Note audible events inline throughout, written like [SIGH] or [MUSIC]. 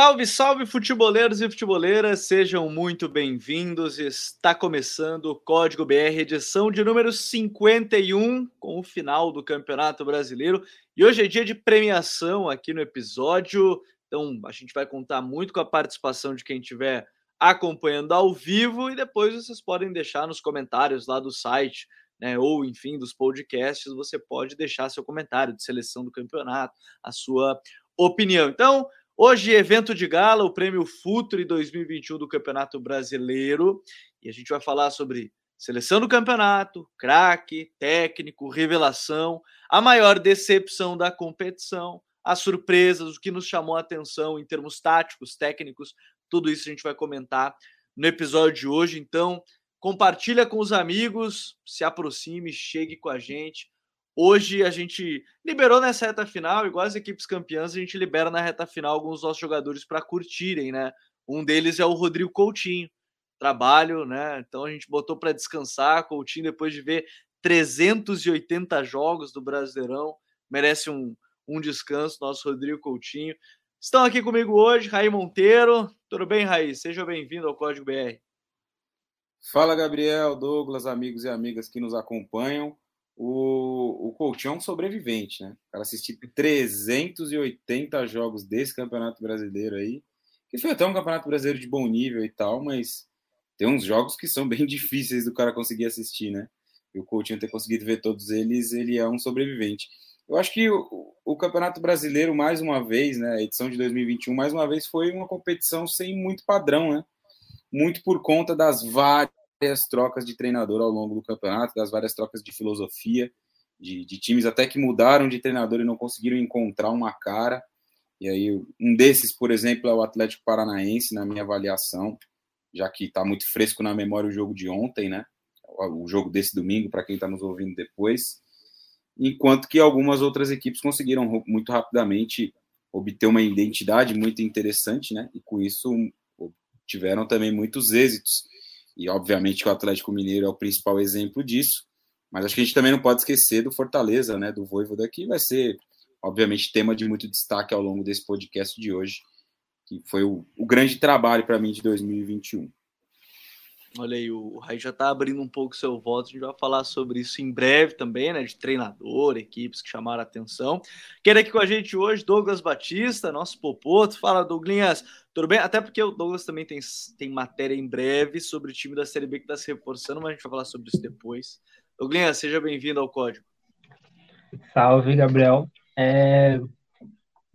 Salve, salve, futeboleiros e futeboleiras, sejam muito bem-vindos. Está começando o Código BR, edição de número 51, com o final do Campeonato Brasileiro. E hoje é dia de premiação aqui no episódio, então a gente vai contar muito com a participação de quem estiver acompanhando ao vivo e depois vocês podem deixar nos comentários lá do site, né, ou enfim, dos podcasts, você pode deixar seu comentário de seleção do campeonato, a sua opinião. Então, Hoje, evento de gala, o Prêmio Futre 2021 do Campeonato Brasileiro. E a gente vai falar sobre seleção do campeonato, craque, técnico, revelação, a maior decepção da competição, as surpresas, o que nos chamou a atenção em termos táticos, técnicos, tudo isso a gente vai comentar no episódio de hoje. Então, compartilha com os amigos, se aproxime, chegue com a gente. Hoje a gente liberou nessa reta final, igual as equipes campeãs, a gente libera na reta final alguns nossos jogadores para curtirem, né? Um deles é o Rodrigo Coutinho. Trabalho, né? Então a gente botou para descansar. Coutinho, depois de ver 380 jogos do Brasileirão, merece um, um descanso, nosso Rodrigo Coutinho. Estão aqui comigo hoje, Raí Monteiro. Tudo bem, Raí? Seja bem-vindo ao Código BR. Fala, Gabriel, Douglas, amigos e amigas que nos acompanham o, o Coutinho é um sobrevivente, né? O cara assistir 380 jogos desse Campeonato Brasileiro aí, que foi até um Campeonato Brasileiro de bom nível e tal, mas tem uns jogos que são [LAUGHS] bem difíceis do cara conseguir assistir, né? E o Coutinho ter conseguido ver todos eles, ele é um sobrevivente. Eu acho que o, o Campeonato Brasileiro, mais uma vez, né, a edição de 2021, mais uma vez foi uma competição sem muito padrão, né? Muito por conta das várias várias trocas de treinador ao longo do campeonato, das várias trocas de filosofia, de, de, times até que mudaram de treinador e não conseguiram encontrar uma cara. E aí, um desses, por exemplo, é o Atlético Paranaense, na minha avaliação, já que está muito fresco na memória o jogo de ontem, né? O jogo desse domingo, para quem está nos ouvindo depois. Enquanto que algumas outras equipes conseguiram muito rapidamente obter uma identidade muito interessante, né? E com isso tiveram também muitos êxitos e obviamente que o Atlético Mineiro é o principal exemplo disso, mas acho que a gente também não pode esquecer do Fortaleza, né, do Voivoda, que vai ser, obviamente, tema de muito destaque ao longo desse podcast de hoje, que foi o, o grande trabalho para mim de 2021. Olha aí, o Rai já está abrindo um pouco seu voto, a gente vai falar sobre isso em breve também, né? De treinador, equipes que chamaram a atenção. Quero aqui com a gente hoje Douglas Batista, nosso popoto. Fala, Douglas, tudo bem? Até porque o Douglas também tem, tem matéria em breve sobre o time da Série B que está se reforçando, mas a gente vai falar sobre isso depois. Douglas, seja bem-vindo ao Código. Salve, Gabriel. É...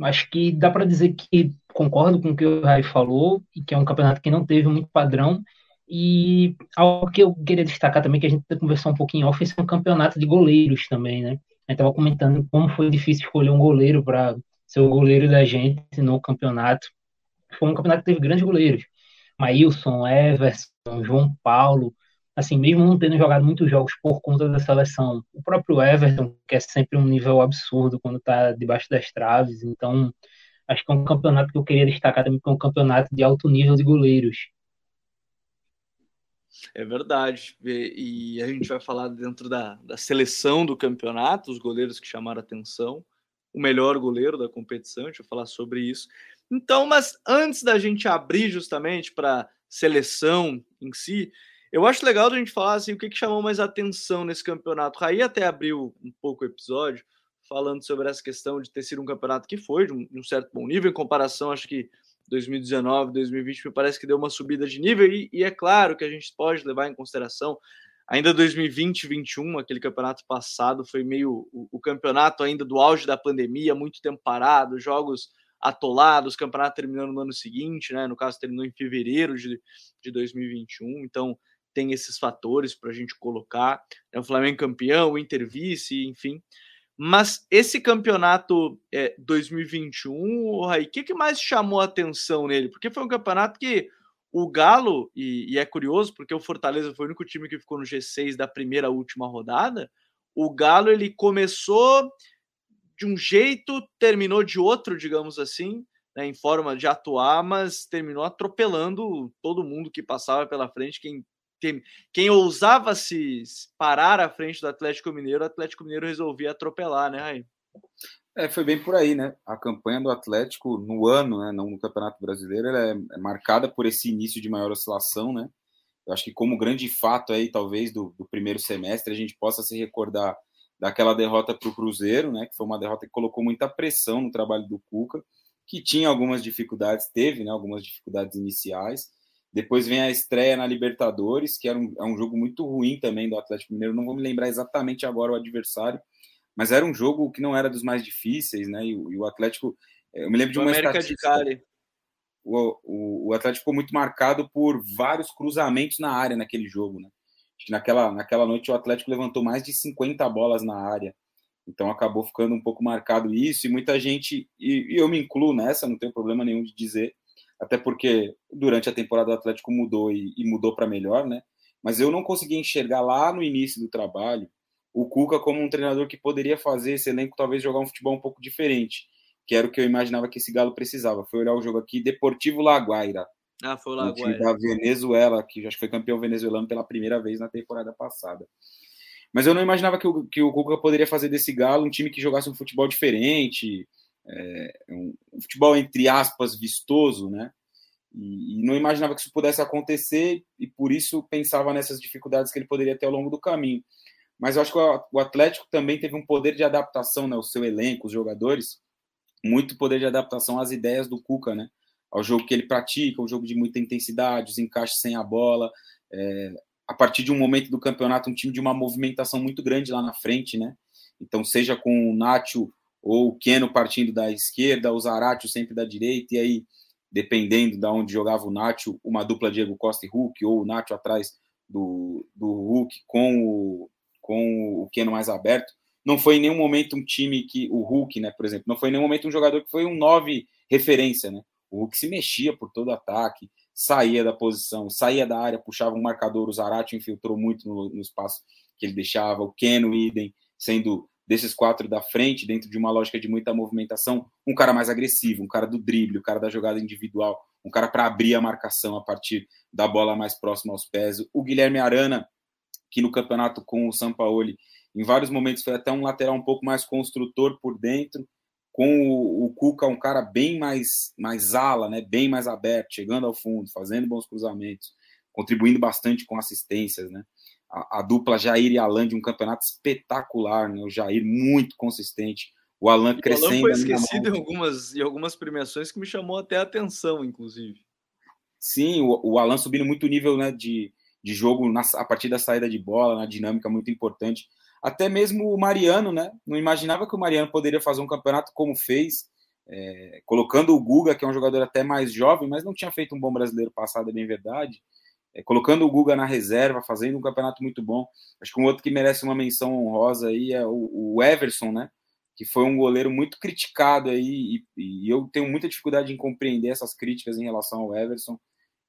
Acho que dá para dizer que concordo com o que o Rai falou e que é um campeonato que não teve muito padrão e algo que eu queria destacar também, que a gente conversou um pouquinho off, é um campeonato de goleiros também, né? A gente estava comentando como foi difícil escolher um goleiro para ser o goleiro da gente no campeonato. Foi um campeonato que teve grandes goleiros. Maílson, Everson, João Paulo, assim, mesmo não tendo jogado muitos jogos por conta da seleção, o próprio Everton, que é sempre um nível absurdo quando está debaixo das traves, então acho que é um campeonato que eu queria destacar também, que é um campeonato de alto nível de goleiros. É verdade. E, a gente vai falar dentro da, da seleção do campeonato, os goleiros que chamaram atenção, o melhor goleiro da competição, a gente vai falar sobre isso. Então, mas antes da gente abrir justamente para seleção em si, eu acho legal a gente falar assim, o que, que chamou mais atenção nesse campeonato. Raí até abriu um pouco o episódio falando sobre essa questão de ter sido um campeonato que foi de um, de um certo bom nível, em comparação, acho que 2019, 2020, me parece que deu uma subida de nível, e, e é claro que a gente pode levar em consideração ainda 2020, 2021, aquele campeonato passado foi meio o, o, campeonato ainda do auge da pandemia, muito tempo parado, jogos atolados, campeonato terminando no ano seguinte, né? No caso, terminou em fevereiro de, de 2021, então tem esses fatores para a gente colocar. É o Flamengo campeão, o Inter vice, enfim. Mas esse campeonato é, 2021, o Raí, o que, que mais chamou a atenção nele? Porque foi um campeonato que o Galo, e, e, é curioso, porque o Fortaleza foi o único time que ficou no G6 da primeira última rodada. O Galo ele começou de um jeito, terminou de outro, digamos assim, né, em forma de atuar, mas terminou atropelando todo mundo que passava pela frente. Quem quem, ousava se parar à frente do Atlético Mineiro, o Atlético Mineiro resolvia atropelar, né, Raí? É, foi bem por aí, né? A campanha do Atlético no ano, né, não no Campeonato Brasileiro, ela é marcada por esse início de maior oscilação, né? Eu acho que como grande fato aí, talvez, do, do primeiro semestre, a gente possa se recordar daquela derrota para o Cruzeiro, né? Que foi uma derrota que colocou muita pressão no trabalho do Cuca, que tinha algumas dificuldades, teve, né? Algumas dificuldades iniciais. Depois vem a estreia na Libertadores, que era um, é um jogo muito ruim também do Atlético Mineiro. Não vou me lembrar exatamente agora o adversário, mas era um jogo que não era dos mais difíceis, né? E, e o Atlético, eu me lembro de uma América de Cali. O, o, o, Atlético ficou muito marcado por vários cruzamentos na área naquele jogo, né? Acho que naquela, naquela noite o Atlético levantou mais de 50 bolas na área. Então acabou ficando um pouco marcado isso, e muita gente, e, e eu me incluo nessa, não tenho problema nenhum de dizer, até porque durante a temporada o Atlético mudou e, e mudou para melhor, né? Mas eu não consegui enxergar lá no início do trabalho o Cuca como um treinador que poderia fazer esse elenco talvez jogar um futebol um pouco diferente, que era o que eu imaginava que esse Galo precisava. Foi olhar o jogo aqui, Deportivo Laguaira. Ah, foi o Laguaira. da Venezuela, que acho que foi campeão venezuelano pela primeira vez na temporada passada. Mas eu não imaginava que o, que o Cuca poderia fazer desse Galo um time que jogasse um futebol diferente, é, um, um, futebol entre aspas vistoso, né? E, e, não imaginava que isso pudesse acontecer e por isso pensava nessas dificuldades que ele poderia ter ao longo do caminho. Mas eu acho que o Atlético também teve um poder de adaptação, né? O seu elenco, os jogadores, muito poder de adaptação às ideias do Cuca, né? Ao jogo que ele pratica, um jogo de muita intensidade, os encaixes sem a bola. É, a partir de um momento do campeonato, um time de uma movimentação muito grande lá na frente, né? Então, seja com o Nacho ou o Keno partindo da esquerda, o Zaratio sempre da direita, e aí, dependendo de onde jogava o Nacho, uma dupla Diego Costa e Hulk, ou o Nacho atrás do, do Hulk com o, com o Keno mais aberto. Não foi em nenhum momento um time que. O Hulk, né, por exemplo, não foi em nenhum momento um jogador que foi um 9 referência, né? O Hulk se mexia por todo ataque, saía da posição, saía da área, puxava um marcador. O Zarate infiltrou muito no, no espaço que ele deixava. O Keno, idem, sendo desses quatro da frente, dentro de uma lógica de muita movimentação, um cara mais agressivo, um cara do drible, um cara da jogada individual, um cara para abrir a marcação a partir da bola mais próxima aos pés. O Guilherme Arana, que no campeonato com o Sampaoli, em vários momentos foi até um lateral um pouco mais construtor por dentro, com o, o Cuca um cara bem mais mais ala, né, bem mais aberto, chegando ao fundo, fazendo bons cruzamentos, contribuindo bastante com assistências, né? A, a dupla Jair e Alan de um campeonato espetacular, né? O Jair muito consistente, o Alan crescendo. O Alan foi esquecido em algumas, em algumas premiações que me chamou até a atenção, inclusive. Sim, o, o Alan subindo muito nível né, de, de jogo na, a partir da saída de bola, na dinâmica muito importante. Até mesmo o Mariano, né? Não imaginava que o Mariano poderia fazer um campeonato como fez, é, colocando o Guga, que é um jogador até mais jovem, mas não tinha feito um bom brasileiro passado, é bem verdade. É, colocando o Guga na reserva, fazendo um campeonato muito bom. Acho que um outro que merece uma menção honrosa aí é o, o Everson, né? Que foi um goleiro muito criticado aí, e, e eu tenho muita dificuldade em compreender essas críticas em relação ao Everson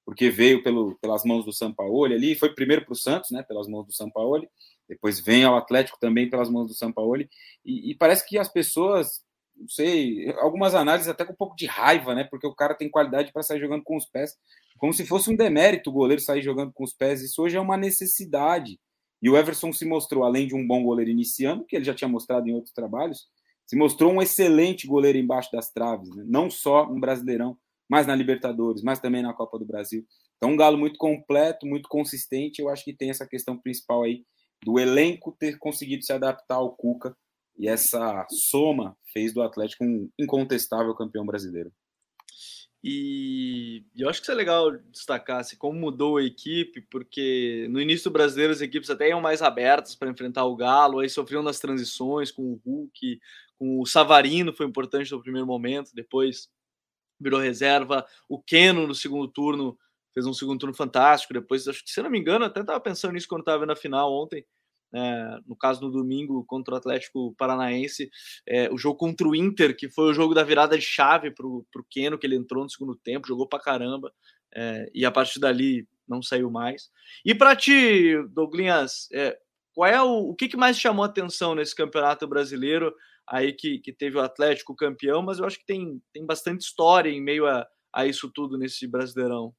porque veio pelo, pelas mãos do Sampaoli ali, foi primeiro para o Santos, né, pelas mãos do Sampaoli, depois vem ao Atlético também pelas mãos do Sampaoli, e, e parece que as pessoas, não sei, algumas análises até com um pouco de raiva, né, porque o cara tem qualidade para sair jogando com os pés, como se fosse um demérito o goleiro sair jogando com os pés, isso hoje é uma necessidade, e o Everson se mostrou, além de um bom goleiro iniciando, que ele já tinha mostrado em outros trabalhos, se mostrou um excelente goleiro embaixo das traves, né? não só um Brasileirão, mais na Libertadores, mas também na Copa do Brasil. Então, um Galo muito completo, muito consistente. Eu acho que tem essa questão principal aí do elenco ter conseguido se adaptar ao Cuca e essa soma fez do Atlético um incontestável campeão brasileiro. E eu acho que isso é legal destacar assim, como mudou a equipe, porque no início do brasileiro as equipes até iam mais abertas para enfrentar o Galo, aí sofriam nas transições com o Hulk, com o Savarino foi importante no primeiro momento, depois virou reserva. O Keno no segundo turno fez um segundo turno fantástico. Depois, acho que se não me engano, até estava pensando nisso quando estava vendo a final ontem. É, no caso no domingo contra o Atlético Paranaense, é, o jogo contra o Inter, que foi o jogo da virada de chave para o Keno, que ele entrou no segundo tempo, jogou para caramba, é, e a partir dali não saiu mais. E para ti, Douglas, é, qual é o, o que, que mais chamou a atenção nesse campeonato brasileiro? aí que, que teve o Atlético campeão, mas eu acho que tem, tem bastante história em meio a, a isso tudo nesse Brasileirão.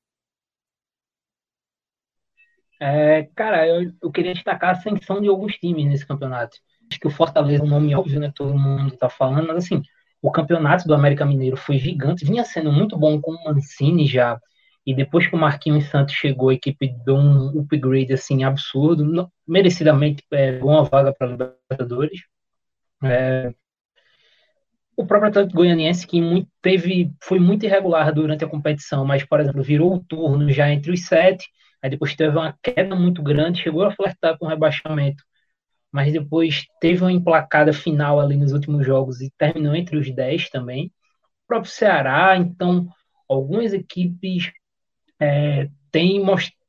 É, cara, eu, eu queria destacar a ascensão de alguns times nesse campeonato. Acho que o Fortaleza é um nome óbvio, né? Todo mundo está falando, mas assim, o campeonato do América Mineiro foi gigante, vinha sendo muito bom com o Mancini já, e depois que o Marquinhos Santos chegou, a equipe deu um upgrade assim absurdo, merecidamente pegou uma vaga para Libertadores. É, o próprio Atlético Goianiense, que muito, teve, foi muito irregular durante a competição, mas, por exemplo, virou o turno já entre os sete, aí depois teve uma queda muito grande, chegou a flertar com rebaixamento, mas depois teve uma emplacada final ali nos últimos jogos e terminou entre os dez também. O próprio Ceará, então, algumas equipes é, têm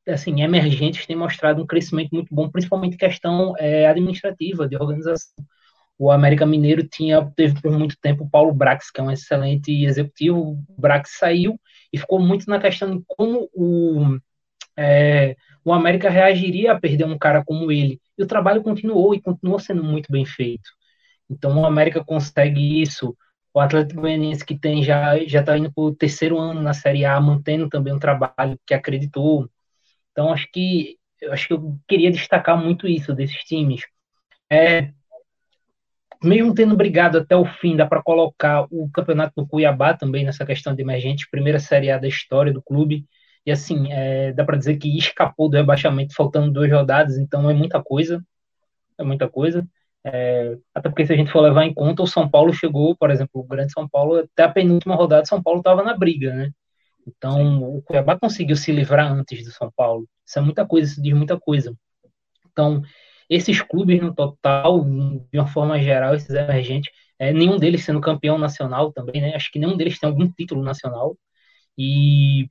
assim, emergentes têm mostrado um crescimento muito bom, principalmente questão é, administrativa, de organização o América Mineiro tinha teve por muito tempo o Paulo Brax, que é um excelente executivo. O Brax saiu e ficou muito na questão de como o, é, o América reagiria a perder um cara como ele. E o trabalho continuou e continuou sendo muito bem feito. Então o América consegue isso. O Atlético Goianiense que tem já já está indo para o terceiro ano na Série A, mantendo também um trabalho que acreditou. Então acho que acho que eu queria destacar muito isso desses times. É, mesmo tendo brigado até o fim, dá para colocar o campeonato do Cuiabá também nessa questão de emergente, primeira Série A da história do clube. E assim, é, dá para dizer que escapou do rebaixamento faltando duas rodadas, então é muita coisa. É muita coisa. É, até porque se a gente for levar em conta, o São Paulo chegou, por exemplo, o Grande São Paulo, até a penúltima rodada, São Paulo estava na briga, né? Então, Sim. o Cuiabá conseguiu se livrar antes do São Paulo. Isso é muita coisa, isso diz muita coisa. Então, esses clubes no total, de uma forma geral, esses emergentes, é, nenhum deles sendo campeão nacional também, né? Acho que nenhum deles tem algum título nacional. E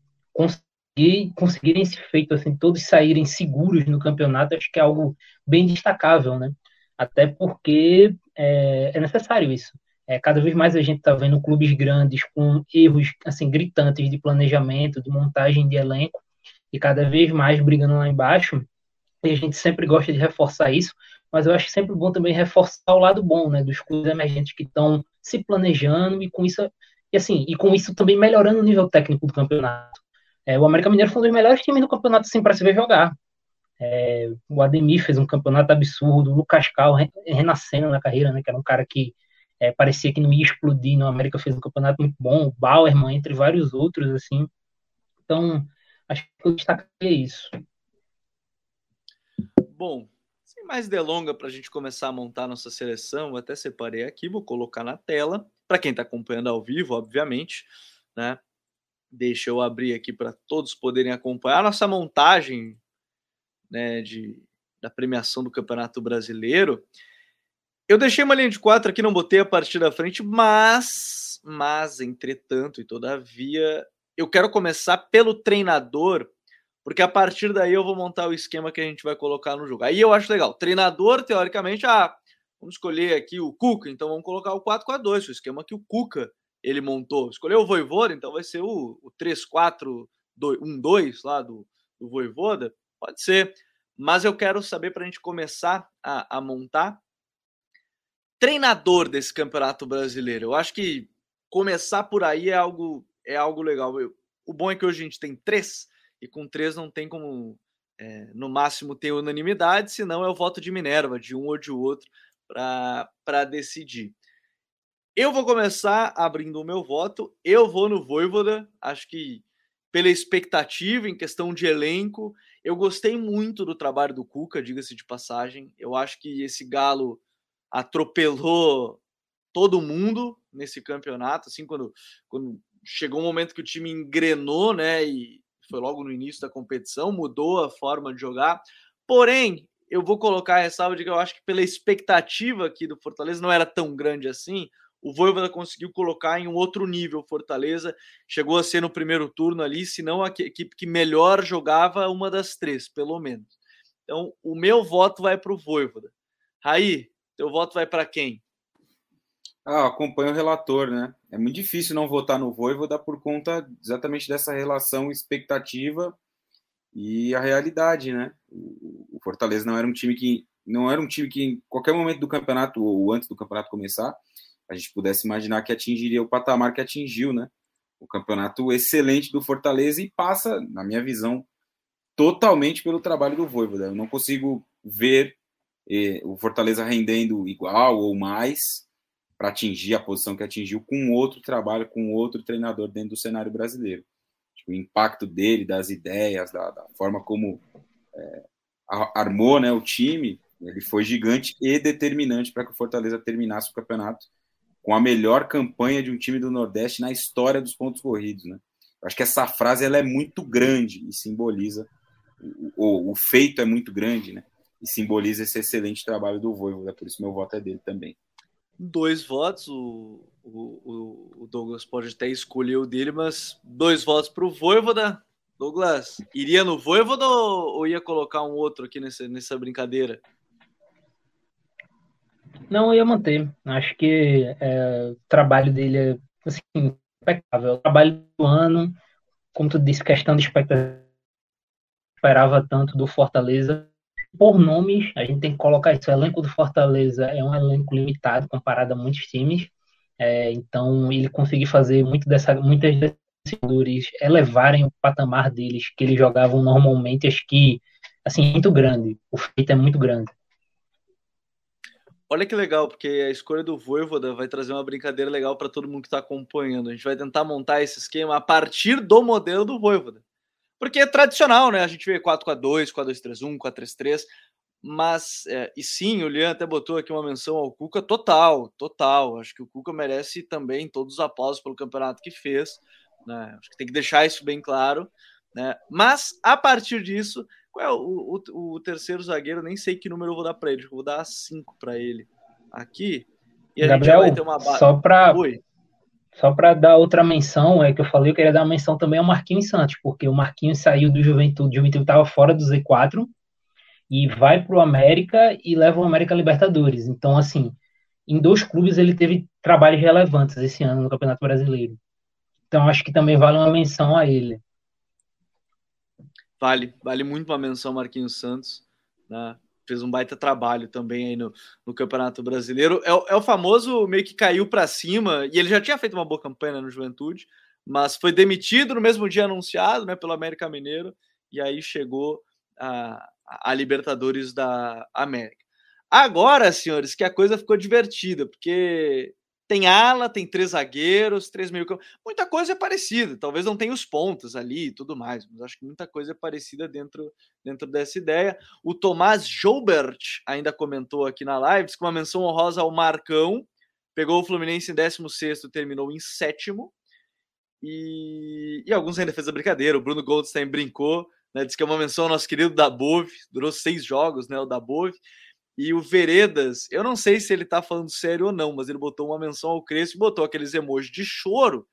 conseguir, conseguirem esse feito, assim, todos saírem seguros no campeonato, acho que é algo bem destacável, né? Até porque é, é necessário isso. É, cada vez mais a gente está vendo clubes grandes com erros assim gritantes de planejamento, de montagem de elenco, e cada vez mais brigando lá embaixo e a gente sempre gosta de reforçar isso, mas eu acho sempre bom também reforçar o lado bom, né, dos clubes emergentes que estão se planejando e com isso e assim, e com isso também melhorando o nível técnico do campeonato. É, o América Mineiro foi um dos melhores times do campeonato assim para se ver jogar. É, o Ademir fez um campeonato absurdo, o Lucas Cal renascendo na carreira, né, que era um cara que é, parecia que não ia explodir no América, fez um campeonato muito bom, o Bauerman, entre vários outros, assim. Então, acho que eu destacaria isso. Bom, sem mais delonga para a gente começar a montar nossa seleção, eu até separei aqui, vou colocar na tela, para quem está acompanhando ao vivo, obviamente, né? Deixa eu abrir aqui para todos poderem acompanhar a nossa montagem né, de, da premiação do Campeonato Brasileiro. Eu deixei uma linha de quatro aqui, não botei a partir da frente, mas, mas, entretanto e todavia, eu quero começar pelo treinador porque a partir daí eu vou montar o esquema que a gente vai colocar no jogo. Aí eu acho legal. Treinador, teoricamente, ah, vamos escolher aqui o Cuca, então vamos colocar o 4-4-2, o esquema que o Cuca ele montou. Escolheu o Voivoda, então vai ser o, o 3-4-1-2 lá do, do Voivoda? Pode ser. Mas eu quero saber para a gente começar a, a montar treinador desse campeonato brasileiro. Eu acho que começar por aí é algo, é algo legal. Eu, o bom é que hoje a gente tem três e com três não tem como, é, no máximo, ter unanimidade, senão é o voto de Minerva, de um ou de outro, para decidir. Eu vou começar abrindo o meu voto. Eu vou no Voivoda. Acho que pela expectativa em questão de elenco, eu gostei muito do trabalho do Cuca, diga-se de passagem. Eu acho que esse Galo atropelou todo mundo nesse campeonato, assim, quando, quando chegou um momento que o time engrenou, né, e foi logo no início da competição, mudou a forma de jogar. Porém, eu vou colocar a ressalva de que eu acho que pela expectativa aqui do Fortaleza não era tão grande assim. O Voivoda conseguiu colocar em um outro nível Fortaleza, chegou a ser no primeiro turno ali, se não a equipe que melhor jogava uma das três, pelo menos. Então, o meu voto vai para o Voivoda. Raí, teu voto vai para quem? Ah, acompanho o relator, né? É muito difícil não votar no Voivoda por conta exatamente dessa relação expectativa e a realidade, né? O Fortaleza não era um time que não era um time que em qualquer momento do campeonato ou antes do campeonato começar a gente pudesse imaginar que atingiria o patamar que atingiu, né? O campeonato excelente do Fortaleza e passa, na minha visão, totalmente pelo trabalho do Voivoda. Eu não consigo ver o Fortaleza rendendo igual ou mais para atingir a posição que atingiu com outro trabalho, com outro treinador dentro do cenário brasileiro. Tipo, o impacto dele, das ideias, da, da forma como é, armou né, o time, ele foi gigante e determinante para que o Fortaleza terminasse o campeonato com a melhor campanha de um time do Nordeste na história dos pontos corridos. Né? Eu acho que essa frase ela é muito grande e simboliza o, o feito é muito grande, né? E simboliza esse excelente trabalho do Voivoda, por isso meu voto é dele também. Dois votos, o, o, o Douglas pode até escolher o dele, mas dois votos para o Voivoda. Douglas, iria no Voivoda ou, ou ia colocar um outro aqui nessa brincadeira? Não, eu ia manter. Acho que é, o trabalho dele é assim, impecável. O trabalho do ano, como tu disse, questão de expectativa, esperava tanto do Fortaleza. Por nomes, a gente tem que colocar isso. O elenco do Fortaleza é um elenco limitado comparado a muitos times. É, então, ele conseguiu fazer muito dessa, muitas desses elevarem o patamar deles, que eles jogavam normalmente, acho que, assim, muito grande. O feito é muito grande. Olha que legal, porque a escolha do Voivoda vai trazer uma brincadeira legal para todo mundo que está acompanhando. A gente vai tentar montar esse esquema a partir do modelo do Voivoda. Porque é tradicional, né? A gente vê 4-4-2, 4-2-3-1, 4-3-3. Mas, é, e sim, o Lian até botou aqui uma menção ao Cuca total, total. Acho que o Cuca merece também todos os aplausos pelo campeonato que fez. Né? Acho que tem que deixar isso bem claro. Né? Mas, a partir disso, qual é o, o, o, terceiro zagueiro? Nem sei que número eu vou dar para ele. Vou dar 5 para ele aqui. E a Gabriel, gente vai ter uma só para só para dar outra menção, é que eu falei, eu queria dar uma menção também ao Marquinhos Santos, porque o Marquinhos saiu do Juventude, o Juventude estava fora do Z4 e vai para o América e leva o América Libertadores. Então, assim, em dois clubes ele teve trabalhos relevantes esse ano no Campeonato Brasileiro. Então, acho que também vale uma menção a ele. Vale, vale muito uma menção Marquinhos Santos, né? Fez um baita trabalho também aí no, no Campeonato Brasileiro. É, é o famoso meio que caiu para cima, e ele já tinha feito uma boa campanha no Juventude, mas foi demitido no mesmo dia anunciado, né, pelo América Mineiro, e aí chegou a, a Libertadores da América. Agora, senhores, que a coisa ficou divertida, porque tem ala, tem três zagueiros, três meio campo. Muita coisa é parecida. Talvez não tenha os pontos ali e tudo mais, mas acho que muita coisa é parecida dentro, dentro dessa ideia. O Tomás Joubert ainda comentou aqui na live, com uma menção honrosa ao Marcão. Pegou o Fluminense em 16, terminou em sétimo. E, e alguns ainda fez a brincadeira. O Bruno Goldstein brincou, né? Diz que é uma menção ao nosso querido Dabov, durou seis jogos, né? O Dabov. E o Veredas, eu não sei se ele tá falando sério ou não, mas ele botou uma menção ao Crespo e botou aqueles emojis de choro.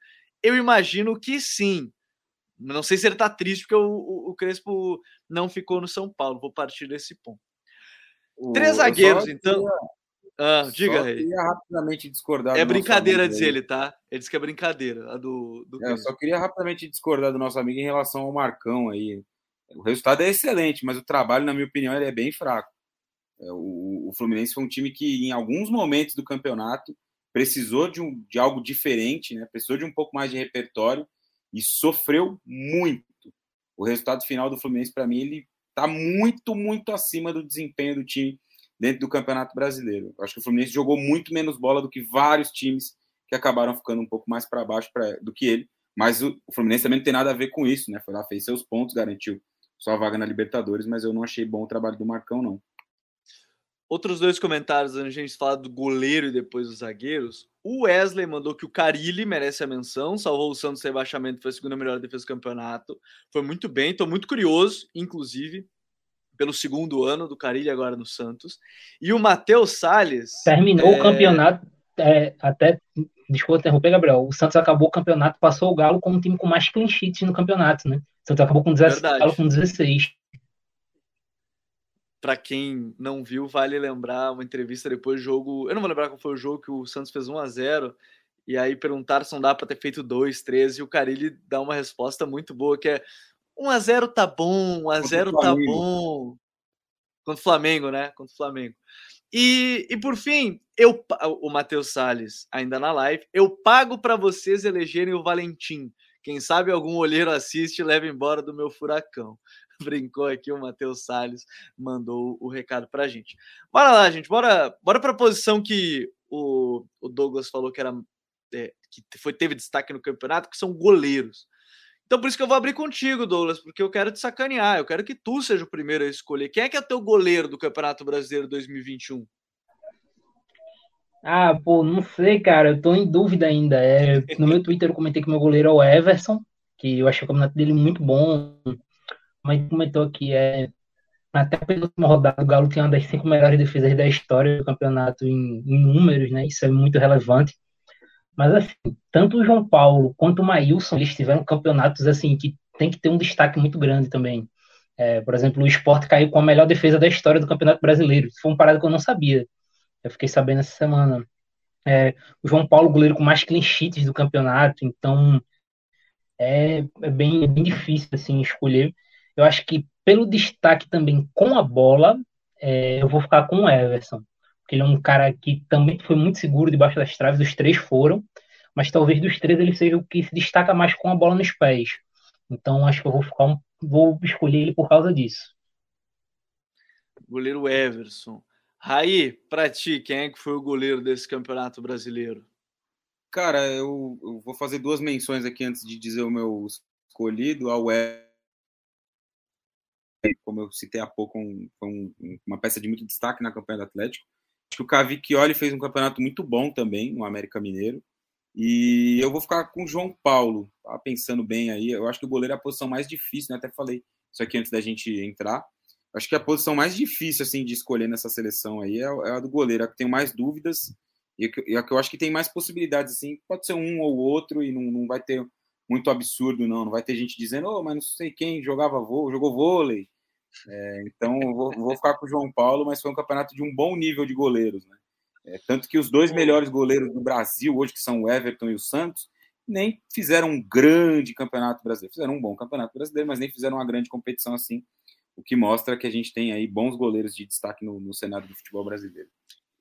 Eu imagino que sim. Não sei se ele tá triste porque o, o, o Crespo não ficou no São Paulo. Vou partir desse ponto. O, Três zagueiros, então. Ah, diga, aí. queria rapidamente discordar. É brincadeira, diz ele, tá? Ele disse que é brincadeira. A do, do é, eu só queria rapidamente discordar do nosso amigo em relação ao Marcão aí. O resultado é excelente, mas o trabalho, na minha opinião, ele é bem fraco. É, o, o, Fluminense foi um time que, em alguns momentos do campeonato, precisou de, um, de algo diferente, né? precisou de um pouco mais de repertório e sofreu muito. O resultado final do Fluminense, para mim, ele está muito, muito acima do desempenho do time dentro do Campeonato Brasileiro. Eu acho que o Fluminense jogou muito menos bola do que vários times que acabaram ficando um pouco mais para baixo pra, do que ele. Mas o, o, Fluminense também não tem nada a ver com isso, né? Foi lá, fez seus pontos, garantiu sua vaga na Libertadores, mas eu não achei bom o trabalho do Marcão, não. Outros dois comentários antes de a gente falar do goleiro e depois dos zagueiros. O Wesley mandou que o Carilli merece a menção, salvou o Santos rebaixamento, foi a segunda melhor defesa do campeonato. Foi muito bem, estou muito curioso, inclusive, pelo segundo ano do Carilli agora no Santos. E o Matheus Salles. Terminou é... o campeonato, é, até. Desculpa interromper, Gabriel. O Santos acabou o campeonato, passou o Galo como o time com mais clean sheets no campeonato, né? O Santos acabou com 16, Galo com 16 para quem não viu, vale lembrar uma entrevista depois do jogo. Eu não vou lembrar qual foi o jogo que o Santos fez 1 a 0 e aí perguntaram se não dá para ter feito 2, 3 e o Carilli dá uma resposta muito boa que é 1 a 0 tá bom, 1 a 0 tá bom. Contra o Flamengo, né? Contra o Flamengo. E, e por fim, eu o Matheus Salles ainda na live, eu pago para vocês elegerem o Valentim. Quem sabe algum olheiro assiste e leva embora do meu furacão. [LAUGHS] brincou aqui, o Matheus Salles mandou o recado pra gente. Bora lá, gente, bora, bora pra posição que o, o Douglas falou que era é, que foi, teve destaque no campeonato, que são goleiros. Então, por isso que eu vou abrir contigo, Douglas, porque eu quero te sacanear. Eu quero que tu seja o primeiro a escolher. Quem é que é teu goleiro do Campeonato Brasileiro 2021? Ah, pô, não sei, cara. Eu tô em dúvida ainda. É, no meu Twitter eu comentei que meu goleiro é o Everson, que eu achei o campeonato dele muito bom. Mas comentou aqui, é, até a penúltima rodada, o Galo tinha uma das cinco melhores defesas da história do campeonato em, em números, né? Isso é muito relevante. Mas assim, tanto o João Paulo quanto o Maílson, eles tiveram campeonatos assim que tem que ter um destaque muito grande também. É, por exemplo, o Sport caiu com a melhor defesa da história do Campeonato Brasileiro. Isso foi uma parada que eu não sabia. Eu fiquei sabendo essa semana. É, o João Paulo, goleiro com mais clean sheets do campeonato, então é, é bem, é bem difícil assim escolher. Eu acho que pelo destaque também com a bola, é, eu vou ficar com o Everson ele é um cara que também foi muito seguro debaixo das traves, os três foram, mas talvez dos três ele seja o que se destaca mais com a bola nos pés. Então acho que eu vou ficar um, vou escolher ele por causa disso. Goleiro Everson. Raí, para ti, quem é que foi o goleiro desse campeonato brasileiro? Cara, eu, eu vou fazer duas menções aqui antes de dizer o meu escolhido. Ao Everson, como eu citei há pouco, um, um, uma peça de muito destaque na campanha do Atlético. Acho que o Cavicchioli fez um campeonato muito bom também no América Mineiro. E eu vou ficar com o João Paulo, tá pensando bem aí. Eu acho que o goleiro é a posição mais difícil, né? Até falei isso aqui antes da gente entrar. Acho que a posição mais difícil assim de escolher nessa seleção aí é, é a do goleiro, a que tem mais dúvidas e a que eu acho que tem mais possibilidades assim. Pode ser um ou outro e não, não vai ter muito absurdo não. Não vai ter gente dizendo, oh, mas não sei quem jogava vôlei, jogou vôlei, é, então, vou, vou, ficar com o João Paulo, mas foi um campeonato de um bom nível de goleiros. Né? É, tanto que os dois melhores goleiros do Brasil, hoje, que são o Everton e o Santos, nem fizeram um grande campeonato brasileiro. Fizeram um bom campeonato brasileiro, mas nem fizeram uma grande competição assim, o que mostra que a gente tem aí bons goleiros de destaque no, no cenário do futebol brasileiro.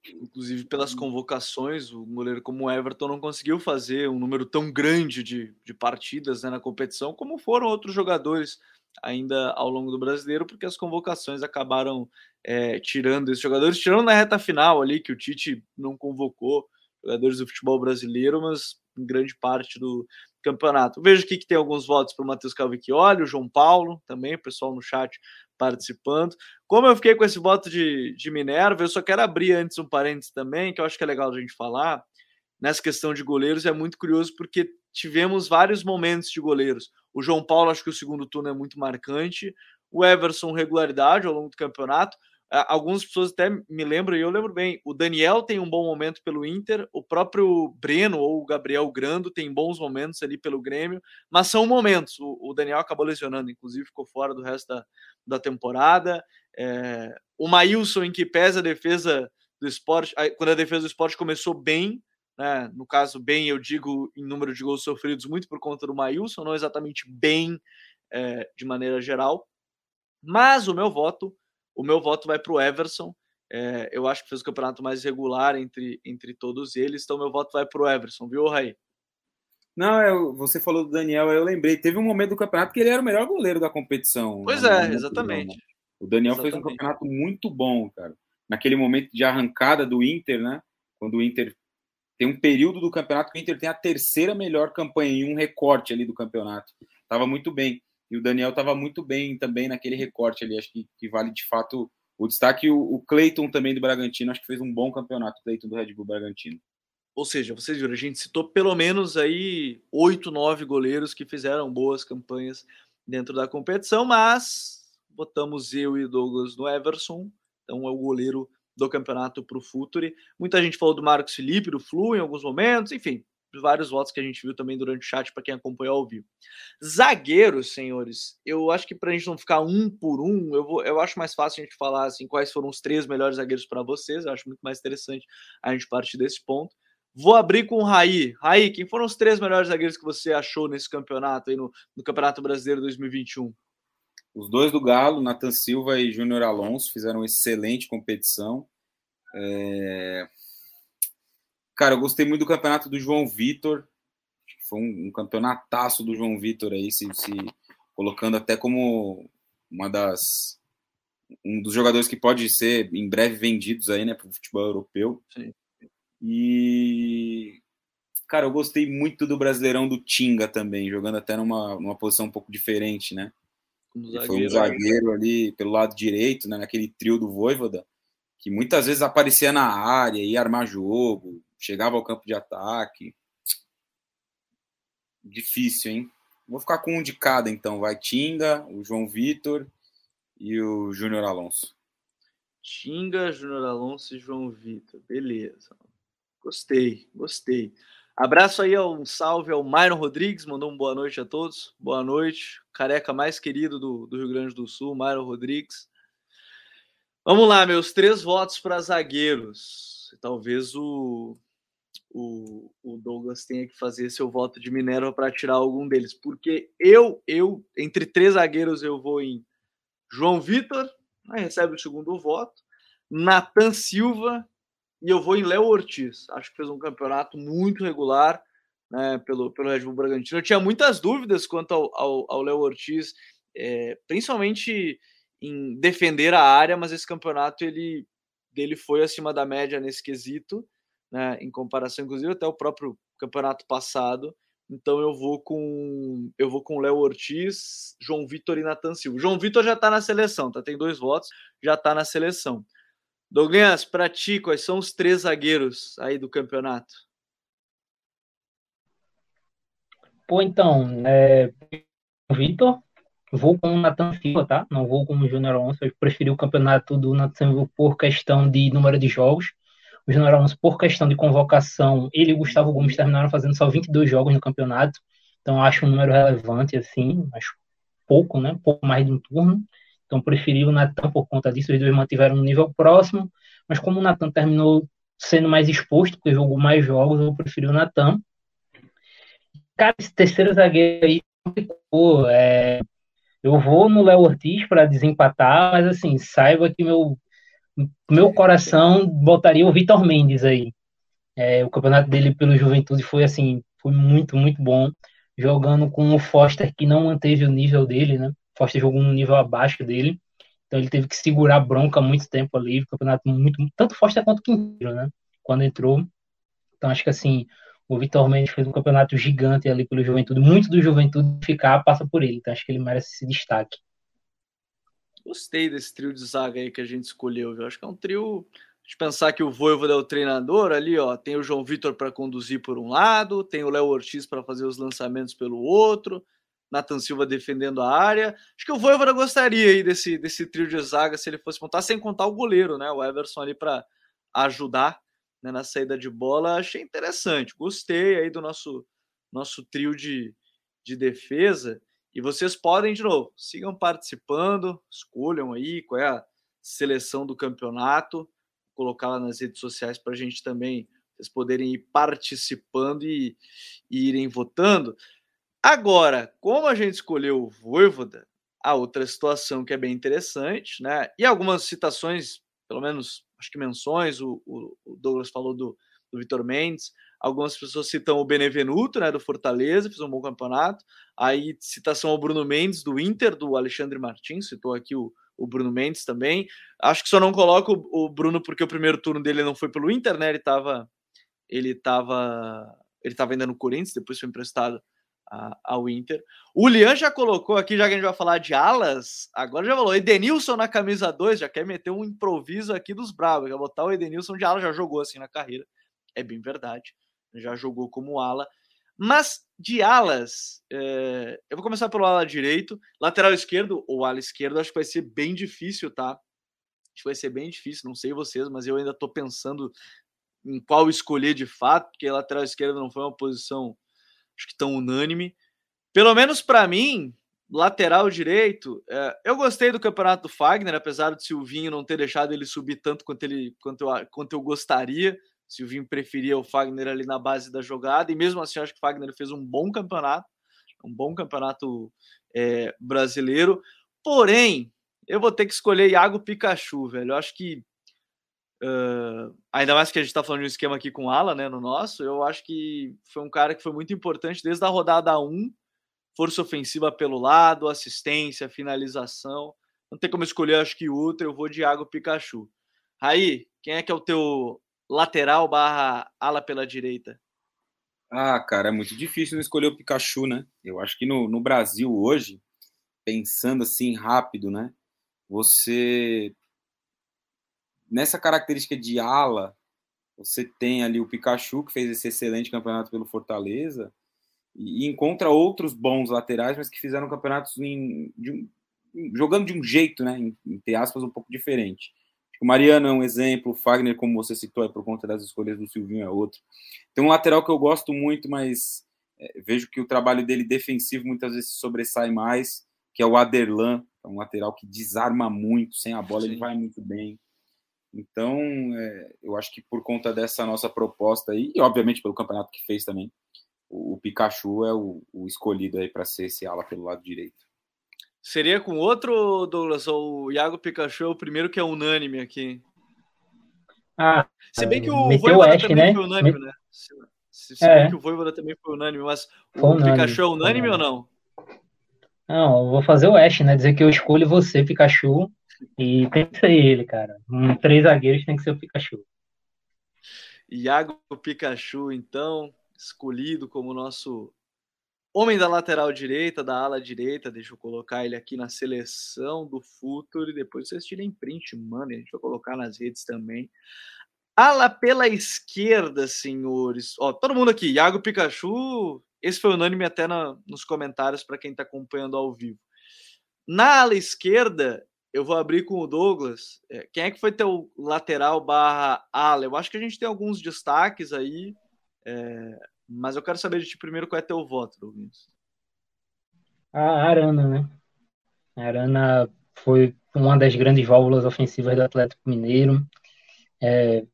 Inclusive, pelas convocações, o goleiro como o Everton não conseguiu fazer um número tão grande de, de partidas né, na competição, como foram outros jogadores ainda ao longo do brasileiro, porque as convocações acabaram é, tirando esses jogadores, tirando na reta final ali, que o Tite não convocou jogadores do futebol brasileiro, mas em grande parte do campeonato. Vejo aqui que tem alguns votos para o Matheus Calvicchioli, o João Paulo também, o pessoal no chat participando. Como eu fiquei com esse voto de, de Minerva, eu só quero abrir antes um parênteses também, que eu acho que é legal a gente falar. Nessa questão de goleiros é muito curioso porque tivemos vários momentos de goleiros. O João Paulo, acho que o segundo turno é muito marcante. O Everson, regularidade ao longo do campeonato. Algumas pessoas até me lembram, e eu lembro bem, o Daniel tem um bom momento pelo Inter, o próprio Breno ou o Gabriel Grando tem bons momentos ali pelo Grêmio, mas são momentos. O, Daniel acabou lesionando, inclusive ficou fora do resto da, da temporada. É, o Maílson, em que pesa a defesa do esporte, quando a defesa do esporte começou bem, né? No caso, bem, eu digo em número de gols sofridos muito por conta do Maílson, não exatamente bem é, de maneira geral. Mas o meu voto, o meu voto vai para o Everson. É, eu acho que fez o campeonato mais regular entre, entre todos eles, então meu voto vai para o Everson, viu, Raí? Não, eu, você falou do Daniel, eu lembrei. Teve um momento do campeonato que ele era o melhor goleiro da competição. Pois é, exatamente. O Daniel exatamente. fez um campeonato muito bom, cara. Naquele momento de arrancada do Inter, né? Quando o Inter tem um período do campeonato que o Inter tem a terceira melhor campanha em um recorte ali do campeonato. Tava muito bem. E o Daniel estava muito bem também naquele recorte ali. Acho que, que vale de fato o destaque. O, o Cleiton também do Bragantino, acho que fez um bom campeonato, o Cleiton do Red Bull Bragantino. Ou seja, vocês viram, a gente citou pelo menos aí oito, nove goleiros que fizeram boas campanhas dentro da competição, mas botamos eu e Douglas no Everson, então é o goleiro do campeonato para o Futuri. Muita gente falou do Marcos Felipe, do Flu em alguns momentos, enfim, vários votos que a gente viu também durante o chat para quem acompanhou ao vivo. Zagueiros, senhores, eu acho que para a gente não ficar um por um, eu, vou, eu acho mais fácil a gente falar assim quais foram os três melhores zagueiros para vocês. Eu acho muito mais interessante a gente partir desse ponto. Vou abrir com o Raí. Raí, quem foram os três melhores zagueiros que você achou nesse campeonato aí no, no Campeonato Brasileiro 2021? Os dois do Galo, Nathan Silva e Júnior Alonso, fizeram uma excelente competição. É... Cara, eu gostei muito do campeonato do João Vitor. Foi um, um campeonataço do João Vitor aí, se, se, colocando até como uma das um dos jogadores que pode ser em breve vendidos aí, né, para o futebol europeu. Sim. E cara, eu gostei muito do Brasileirão do Tinga também, jogando até numa, numa posição um pouco diferente, né? Um foi um zagueiro ali pelo lado direito, né, naquele trio do Voivoda, que muitas vezes aparecia na área, ia armar jogo, chegava ao campo de ataque. Difícil, hein? Vou ficar com um de cada, então. Vai Tinga, o João Vitor e o Júnior Alonso. Tinga, Júnior Alonso e João Vitor. Beleza. Gostei, gostei. Abraço aí, um salve ao Myron Rodrigues, mandou uma boa noite a todos. Boa noite. Careca mais querido do, do Rio Grande do Sul, Myron Rodrigues. Vamos lá, meus três votos para zagueiros. Talvez o, o, o, Douglas tenha que fazer seu voto de Minerva para tirar algum deles, porque eu, eu, entre três zagueiros, eu vou em João Vitor, né, recebe o segundo voto, Nathan Silva e eu vou em Léo Ortiz. Acho que fez um campeonato muito regular né, pelo, pelo Red Bull Bragantino. Eu tinha muitas dúvidas quanto ao Léo Ortiz, é, principalmente em defender a área, mas esse campeonato ele dele foi acima da média nesse quesito, né, em comparação inclusive até o próprio campeonato passado. Então eu vou com eu vou com Léo Ortiz, João Vitor e Natan Silva. João Vitor já está na seleção, tá? Tem dois votos, já está na seleção. Douglas, para ti, quais são os três zagueiros aí do campeonato? Pô, então, é, Vitor, vou com o Natan Silva, tá? Não vou com o Júnior Alonso. Eu preferi o campeonato do Natan Silva por questão de número de jogos o Júnior Alonso, por questão de convocação, ele e o Gustavo Gomes terminaram fazendo só 22 jogos no campeonato, então acho um número relevante, assim, acho pouco, né? Pouco mais de um turno. Então preferi o Natan por conta disso, os dois mantiveram um nível próximo, mas como o Natan terminou sendo mais exposto, porque jogou mais jogos, eu preferi o Natan. Cara, esse terceiro zagueiro aí complicou. É, eu vou no Léo Ortiz para desempatar, mas assim, saiba que meu meu coração botaria o Vitor Mendes aí. É, o campeonato dele pelo Juventude foi assim, foi muito, muito bom. Jogando com o Foster, que não manteve o nível dele, né? Foster jogou um nível abaixo dele. Então ele teve que segurar a bronca muito tempo ali. O campeonato muito. Tanto Foster quanto Quinteiro, né? Quando entrou. Então acho que assim, o Vitor Mendes fez um campeonato gigante ali pelo Juventude. Muito do Juventude ficar passa por ele. Então acho que ele merece esse destaque. Gostei desse trio de zaga aí que a gente escolheu, viu? Acho que é um trio de pensar que o Voivoda é o treinador ali, ó. Tem o João Vitor para conduzir por um lado, tem o Léo Ortiz para fazer os lançamentos pelo outro, Nathan Silva defendendo a área. Acho que o Voivoda gostaria aí desse, desse trio de zaga se ele fosse montar, sem contar o goleiro, né? O Everson ali para ajudar né, na saída de bola. Achei interessante, gostei aí do nosso, nosso trio de, de defesa. E vocês podem, de novo, sigam participando, escolham aí qual é a seleção do campeonato, colocar lá nas redes sociais para a gente também, vocês poderem ir participando e, e, irem votando. Agora, como a gente escolheu o Voivoda, a outra situação que é bem interessante, né? E algumas citações, pelo menos acho que menções, o, o, Douglas falou do, do Vitor Mendes, Algumas pessoas citam o Benevenuto, né, do Fortaleza, fez um bom campeonato. Aí citação ao Bruno Mendes do Inter, do Alexandre Martins, citou aqui o, o Bruno Mendes também. Acho que só não coloco o, o Bruno porque o primeiro turno dele não foi pelo Inter, né? Ele estava ele tava ele tava ainda no Corinthians, depois foi emprestado ao Inter. O Lian já colocou aqui, já que a gente vai falar de alas, agora já falou Edenilson na camisa 2, já quer meter um improviso aqui dos bravos, quer botar o Edenilson de ala, já jogou assim na carreira. É bem verdade já jogou como ala. Mas de alas, é... eu vou começar pelo ala direito. Lateral esquerdo ou ala esquerdo, acho que vai ser bem difícil, tá? Acho que vai ser bem difícil, não sei vocês, mas eu ainda tô pensando em qual escolher de fato, porque lateral esquerdo não foi uma posição, acho que tão unânime. Pelo menos para mim, lateral direito, é, eu gostei do campeonato do Fagner, apesar do Silvinho não ter deixado ele subir tanto quanto, ele, quanto, eu, quanto eu gostaria. Silvinho preferia o Fagner ali na base da jogada, e mesmo assim, acho que o Fagner fez um bom campeonato, um bom campeonato é, brasileiro. Porém, eu vou ter que escolher Iago Pikachu, velho. Eu acho que. Uh, ainda mais que a gente está falando de um esquema aqui com Ala, né, no nosso, eu acho que foi um cara que foi muito importante desde a rodada 1, força ofensiva pelo lado, assistência, finalização. não tem como escolher, acho que outra, eu vou de Iago Pikachu. Raí, quem é que é o teu lateral barra ala pela direita? Ah, cara, é muito difícil não escolher o Pikachu, né? Eu acho que no, no Brasil hoje, pensando assim rápido, né? Você nessa característica de ala, você tem ali o Pikachu, que fez esse excelente campeonato pelo Fortaleza, e, encontra outros bons laterais, mas que fizeram campeonatos em, de um, jogando de um jeito, né, em, em aspas, um pouco diferente. O Mariano é um exemplo, o Fagner, como você citou, é por conta das escolhas do Silvinho, é outro. Tem um lateral que eu gosto muito, mas é, vejo que o trabalho dele defensivo muitas vezes sobressai mais, que é o Aderlan, é um lateral que desarma muito, sem a bola Sim. ele vai muito bem. Então, é, eu acho que por conta dessa nossa proposta aí, e obviamente pelo campeonato que fez também, o, o Pikachu é o, o escolhido aí para ser esse ala pelo lado direito. Seria com outro, Douglas, ou o Iago Pikachu é o primeiro que é unânime aqui? Ah, se bem que o Voivoda também né? foi unânime, né? Se, se, é. bem que o Voivoda também foi unânime, mas foi o unânime, Pikachu é unânime ou não? Não, eu vou fazer o Ash, né? Dizer que eu escolho você, Pikachu, e tem que ser ele, cara. Um, três zagueiros tem que ser o Pikachu. Iago Pikachu, então, escolhido como nosso homem da lateral direita, da ala direita. Deixa eu colocar ele aqui na seleção do Futuro e depois vocês tirem print, mano. A gente vai colocar nas redes também. Ala pela esquerda, senhores. Ó, todo mundo aqui. Iago Pikachu. Esse foi unânime até na, nos comentários para quem está acompanhando ao vivo. Na ala esquerda, eu vou abrir com o Douglas. É, quem é que foi teu lateral barra ala? Eu acho que a gente tem alguns destaques aí, é, mas eu quero saber de ti primeiro qual é teu voto, Douglas. A Arana, né? A Arana foi uma das grandes válvulas ofensivas do Atlético Mineiro. É,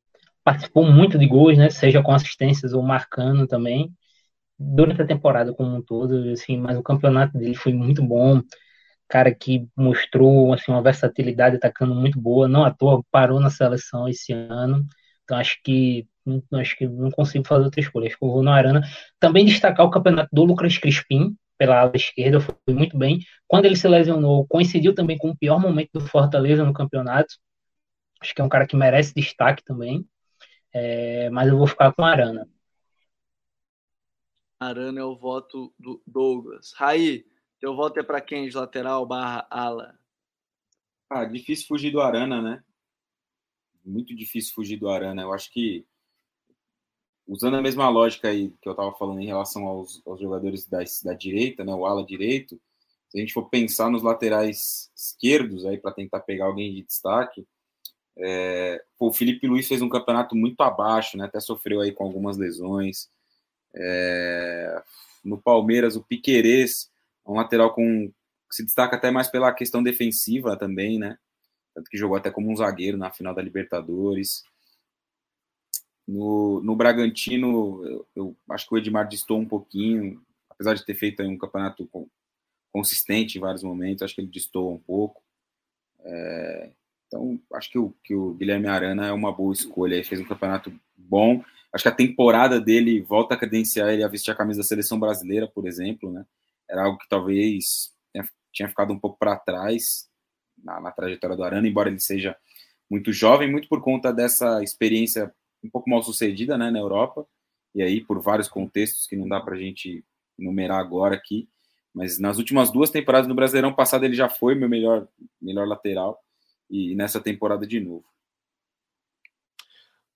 participou muito de gols, né? Seja com assistências ou marcando também. Durante a temporada como um todo, assim, mas o campeonato dele foi muito bom cara que mostrou assim, uma versatilidade atacando muito boa, não à toa parou na seleção esse ano. Então acho que acho que não consigo fazer outra escolha. Acho que eu vou na Arana. Também destacar o campeonato do Lucas Crispim, pela ala esquerda, foi muito bem. Quando ele se lesionou, coincidiu também com o pior momento do Fortaleza no campeonato. Acho que é um cara que merece destaque também. É, mas eu vou ficar com Arana. Arana é o voto do Douglas. Raí, teu voto é para quem de lateral barra ala? Ah, difícil fugir do Arana, né? Muito difícil fugir do Arana. Eu acho que, usando a mesma lógica aí que eu estava falando em relação aos, aos jogadores da, da direita, né? O ala direito, se a gente for pensar nos laterais esquerdos aí para tentar pegar alguém de destaque, é, pô, o Felipe Luiz fez um campeonato muito abaixo, né? Até sofreu aí com algumas lesões. É, no Palmeiras, o Piquerez um lateral com que se destaca até mais pela questão defensiva também, né? Tanto que jogou até como um zagueiro na final da Libertadores. No, no Bragantino, eu, eu acho que o Edmar distou um pouquinho, apesar de ter feito um campeonato consistente em vários momentos, acho que ele distou um pouco. É, então, acho que o, que o Guilherme Arana é uma boa escolha. Ele fez um campeonato bom. Acho que a temporada dele volta a credenciar ele a vestir a camisa da seleção brasileira, por exemplo, né? Era algo que talvez tinha ficado um pouco para trás na, na, trajetória do Arana, embora ele seja muito jovem, muito por conta dessa experiência um pouco mal sucedida né, na Europa, e aí por vários contextos que não dá para a gente numerar agora aqui, mas nas últimas duas temporadas no Brasileirão passado ele já foi meu melhor, melhor lateral, e nessa temporada de novo.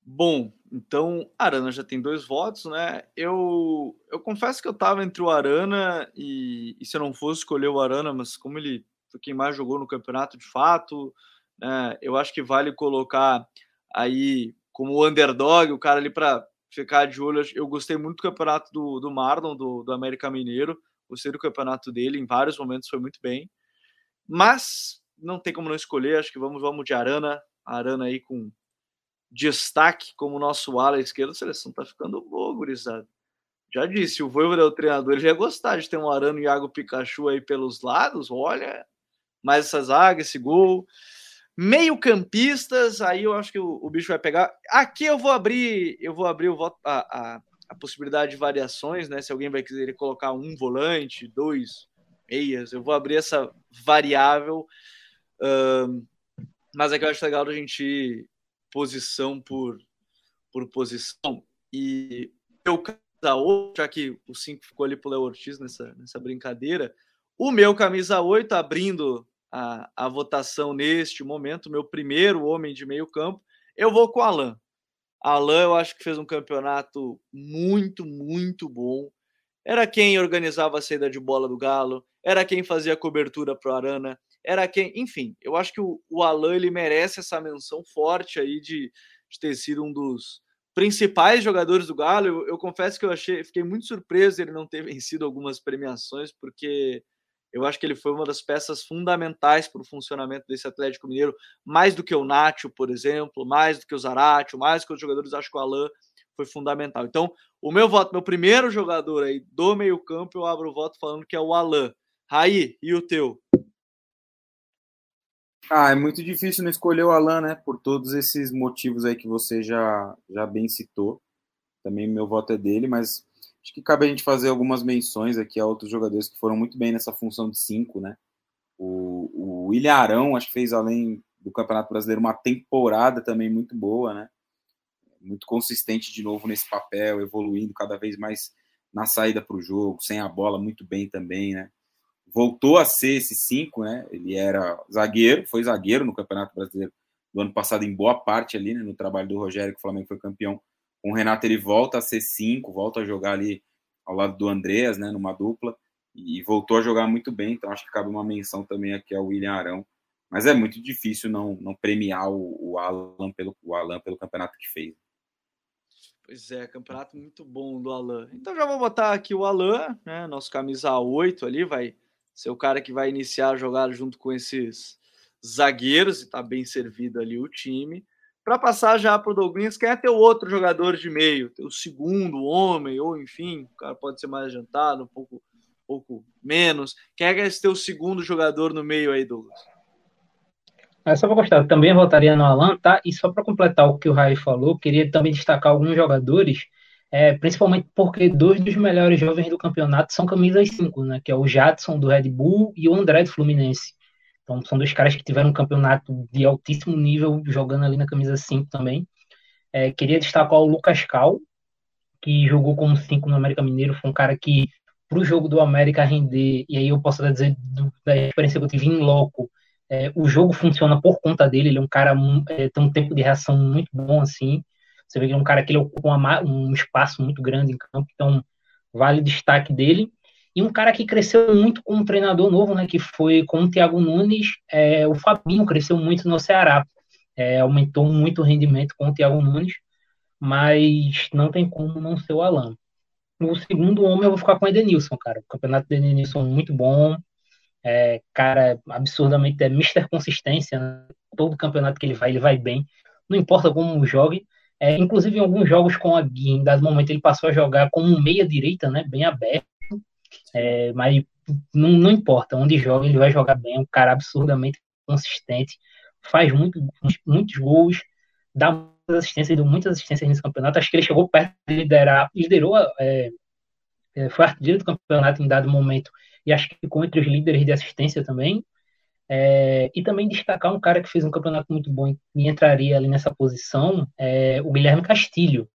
Bom, então Arana já tem dois votos, né? Eu, eu confesso que eu estava entre o Arana e, e, se eu não fosse escolher o Arana, mas como ele foi quem mais jogou no campeonato de fato, né? Eu acho que vale colocar aí como underdog, o cara ali para ficar de olho. Eu gostei muito do campeonato do, do Marlon, do, do América Mineiro. Gostei do campeonato dele, em vários momentos foi muito bem. Mas não tem como não escolher, acho que vamos, vamos de Arana. Arana aí com destaque como nosso ala esquerdo, a seleção tá ficando boa, gurizada. Já disse, o Voivoda é o treinador, ele ia gostar de ter um Arano e Iago Pikachu aí pelos lados, olha, mais essa zaga, esse gol. Meio campistas, aí eu acho que o, o, bicho vai pegar. Aqui eu vou abrir, eu vou abrir o voto, a, a, a possibilidade de variações, né? Se alguém vai querer colocar um volante, dois meias, eu vou abrir essa variável. Mas é que eu acho legal a gente posição por, por posição. E eu camisa 8, já que o 5 ficou ali pro Léo Ortiz nessa, nessa brincadeira, o meu camisa 8 abrindo a, a votação neste momento, meu primeiro homem de meio campo, eu vou com o Alan. Alan, eu acho que fez um campeonato muito, muito bom. Era quem organizava a saída de bola do Galo, era quem fazia cobertura para o Arana, era quem, enfim, eu acho que o, o ele merece essa menção forte aí de, de ter sido um dos principais jogadores do Galo. Eu, eu, confesso que eu achei, fiquei muito surpreso ele não ter [LAUGHS] vencido algumas premiações, porque eu acho que ele foi uma das peças fundamentais para o funcionamento desse Atlético Mineiro, mais do que o Nacho, por exemplo, mais do que o Zaratio, mais do que os jogadores, acho que o Alan foi fundamental. Então, o meu voto, meu primeiro jogador aí do meio-campo, eu abro o voto falando que é o Alan. Raí, e o teu? Ah, é muito difícil não escolher o Alan, né? Por todos esses motivos aí que você já, já bem citou. Também meu voto é dele, mas acho que cabe a gente fazer algumas menções aqui a outros jogadores que foram muito bem nessa função de cinco, né? O, o William Arão, acho que fez além do Campeonato Brasileiro uma temporada também muito boa, né? Muito consistente de novo nesse papel, evoluindo cada vez mais na saída para o jogo, sem a bola, muito bem também, né? Voltou a ser esse cinco, né? Ele era zagueiro, foi zagueiro no Campeonato Brasileiro do ano passado em boa parte ali, né? No trabalho do Rogério, que o Flamengo foi campeão com o Renato ele volta a ser cinco, volta a jogar ali ao lado do Andreas, né, numa dupla, e voltou a jogar muito bem, então acho que cabe uma menção também aqui ao William Arão, mas é muito difícil não, não premiar o, o, Alan pelo, o Alan pelo campeonato que fez. Pois é, campeonato muito bom do Alan. Então já vou botar aqui o Alan, né, nosso camisa 8 ali, vai ser o cara que vai iniciar a jogar junto com esses zagueiros, e tá bem servido ali o time. Para passar já para o Douglas, quem é teu outro jogador de meio? Teu segundo homem, ou enfim, o cara pode ser mais adiantado, um pouco, pouco menos. Quem é, é esse teu segundo jogador no meio aí, Douglas? É só para gostar, também votaria no Alan, tá? E só para completar o que o Rai falou, queria também destacar alguns jogadores, é, principalmente porque dois dos melhores jovens do campeonato são camisas 5, né? Que é o Jadson do Red Bull e o André do Fluminense. Então, são dois caras que tiveram um campeonato de altíssimo nível, jogando ali na camisa 5 também. É, queria destacar o Lucas Cal, que jogou como 5 no América Mineiro. Foi um cara que, para o jogo do América render, e aí eu posso dizer do, da experiência que eu tive em loco, é, o jogo funciona por conta dele. Ele é um cara, é, tem um tempo de reação muito bom, assim. Você vê que é um cara que ele ocupa um espaço muito grande em campo, então vale destaque dele. E um cara que cresceu muito como treinador novo, né, que foi com o Thiago Nunes, é, o Fabinho cresceu muito no Ceará. É, aumentou muito o rendimento com o Thiago Nunes, mas não tem como não ser o Alan. O segundo homem eu vou ficar com o Edenilson, cara. O campeonato do Edenilson é muito bom. É, cara, absurdamente é Mr. Consistência. Né? Todo campeonato que ele vai, ele vai bem. Não importa como jogue. É, inclusive, em alguns jogos com a Gui, em dado momento, ele passou a jogar como meia-direita, né? Bem aberto. É, mas não, não, importa onde joga, ele vai jogar bem. É um cara absurdamente consistente, faz muito, muitos gols, dá muitas assistências, deu muitas assistências nesse campeonato. Acho que ele chegou perto de liderar, liderou, é, é, foi artilheiro do campeonato em dado momento e acho que ficou entre os líderes de assistência também. É, e também destacar um cara que fez um campeonato muito bom e entraria ali nessa posição, é, o Guilherme Castilho,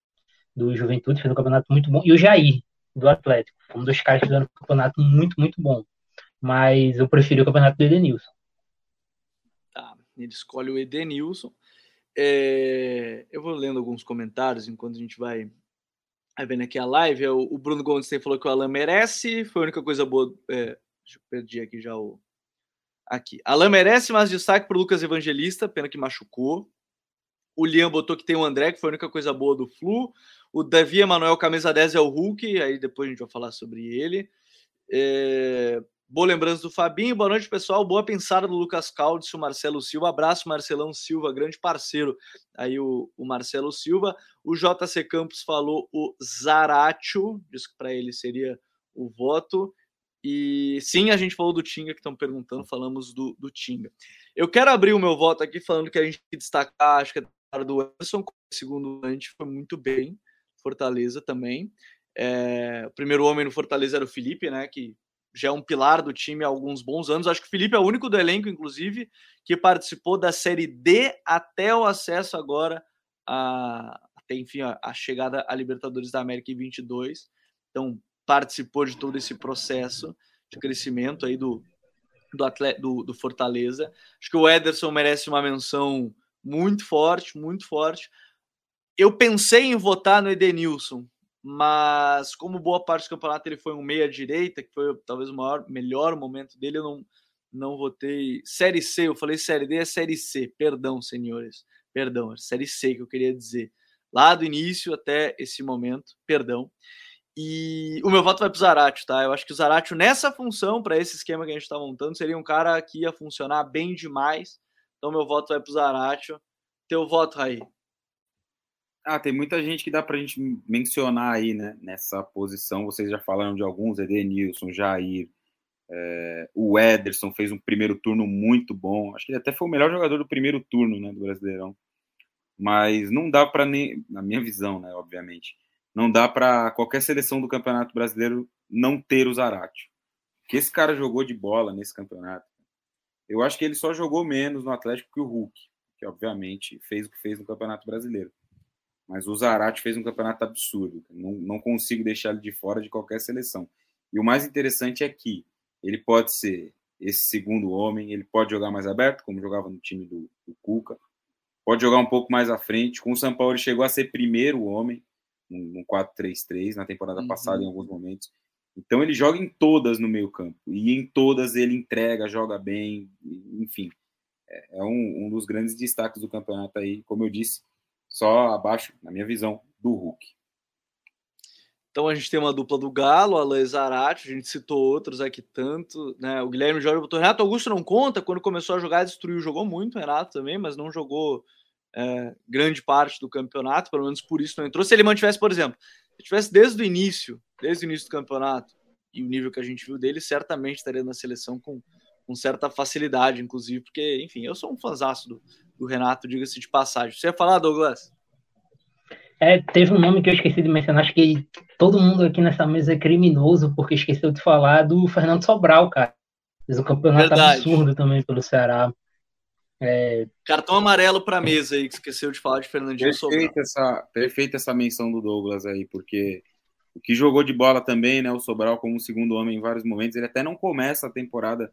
do Juventude, fez um campeonato muito bom, e o Jair, do Atlético. Um dos caras que fizeram um campeonato muito, muito bom. Mas eu preferi o campeonato do Edenilson. Tá, ele escolhe o Edenilson. É, eu vou lendo alguns comentários enquanto a gente vai, vendo aqui a live. É o, Bruno Gomes falou que o Alan merece. Foi a única coisa boa. É, deixa eu perder aqui já o. Aqui. Alan merece, mas destaque para o Lucas Evangelista, pena que machucou. O Liam botou que tem o André, que foi a única coisa boa do Flu. O Davi Emanuel, camisa 10, é o Hulk, aí depois a gente vai falar sobre ele. É... Boa lembrança do Fabinho. Boa noite, pessoal. Boa pensada do Lucas Caldes, o Marcelo Silva. Abraço, Marcelão Silva, grande parceiro. Aí o, o Marcelo Silva. O JC Campos falou o Zaratio, disse que para ele seria o voto. E sim, a gente falou do Tinga, que estão perguntando, falamos do, do Tinga. Eu quero abrir o meu voto aqui falando que a gente destacar, acho que é do Anderson, segundo a gente foi muito bem, Fortaleza também. É, o primeiro homem no Fortaleza era o Felipe, né? Que já é um pilar do time há alguns bons anos. Acho que o Felipe é o único do elenco, inclusive, que participou da Série D até o acesso agora a, até enfim a, a chegada à Libertadores da América em 22. Então participou de todo esse processo de crescimento aí do do, atleta, do, do Fortaleza. Acho que o Ederson merece uma menção muito forte, muito forte. Eu pensei em votar no Edenilson, mas como boa parte do campeonato ele foi um meia-direita, que foi talvez o maior, melhor momento dele, eu não, não votei. Série C, eu falei Série D, é Série C, perdão, senhores, perdão, é Série C que eu queria dizer. Lá do início até esse momento, perdão. E o meu voto vai para o Zaratio, tá? Eu acho que o Zaratio, nessa função, para esse esquema que a gente está montando, seria um cara que ia funcionar bem demais. Então, meu voto vai para o Zaratio. Teu voto, Raí? Ah, tem muita gente que dá para a gente mencionar aí, né? Nessa posição. Vocês já falaram de alguns: Edenilson, Jair, é, o Ederson fez um primeiro turno muito bom. Acho que ele até foi o melhor jogador do primeiro turno, né? Do Brasileirão. Mas não dá para nem, na minha visão, né? Obviamente não dá para qualquer seleção do Campeonato Brasileiro não ter o Zarate. Que esse cara jogou de bola nesse campeonato. Eu acho que ele só jogou menos no Atlético que o Hulk, que obviamente fez o que fez no Campeonato Brasileiro. Mas o Zarate fez um campeonato absurdo. Não, não consigo deixar ele de fora de qualquer seleção. E o mais interessante é que ele pode ser esse segundo homem, ele pode jogar mais aberto, como jogava no time do, do Cuca, pode jogar um pouco mais à frente. Com o São Paulo, ele chegou a ser primeiro homem, no 4-3-3 na temporada uhum. passada em alguns momentos. Então ele joga em todas no meio campo e em todas ele entrega, joga bem, enfim. É, é um, um dos grandes destaques do campeonato aí, como eu disse, só abaixo, na minha visão, do Hulk. Então a gente tem uma dupla do Galo, Alain Zarate, a gente citou outros aqui tanto, né? O Guilherme Jorge botou Renato Augusto não conta, quando começou a jogar, destruiu, jogou muito, Renato também, mas não jogou é, grande parte do campeonato, pelo menos por isso não entrou. Se ele mantivesse, por exemplo, se tivesse desde o início, desde o início do campeonato, e o nível que a gente viu dele, certamente estaria na seleção com, com certa facilidade, inclusive, porque, enfim, eu sou um fãzaço do, do Renato, diga-se de passagem. Você ia falar, Douglas? É, teve um nome que eu esqueci de mencionar, acho que todo mundo aqui nessa mesa é criminoso, porque esqueceu de falar do Fernando Sobral, cara. Fez um campeonato Verdade. absurdo também pelo Ceará. É... Cartão amarelo para a mesa aí, que esqueceu de falar de Fernandinho perfeita essa Perfeita essa menção do Douglas aí, porque o que jogou de bola também, né? O Sobral como segundo homem em vários momentos. Ele até não começa a temporada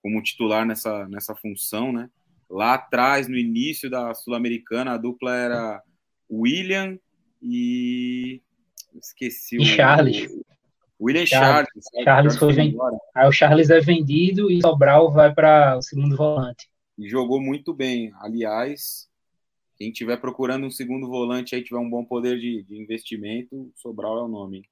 como titular nessa, nessa função, né? Lá atrás, no início da Sul-Americana, a dupla era William e. Esqueci e o. Charles. William Charles. Charles, Charles foi vendido. Aí o Charles é vendido e Sobral vai para o segundo volante e jogou muito bem. Aliás, quem estiver procurando um segundo volante aí, tiver um bom poder de, de investimento, Sobral é o nome.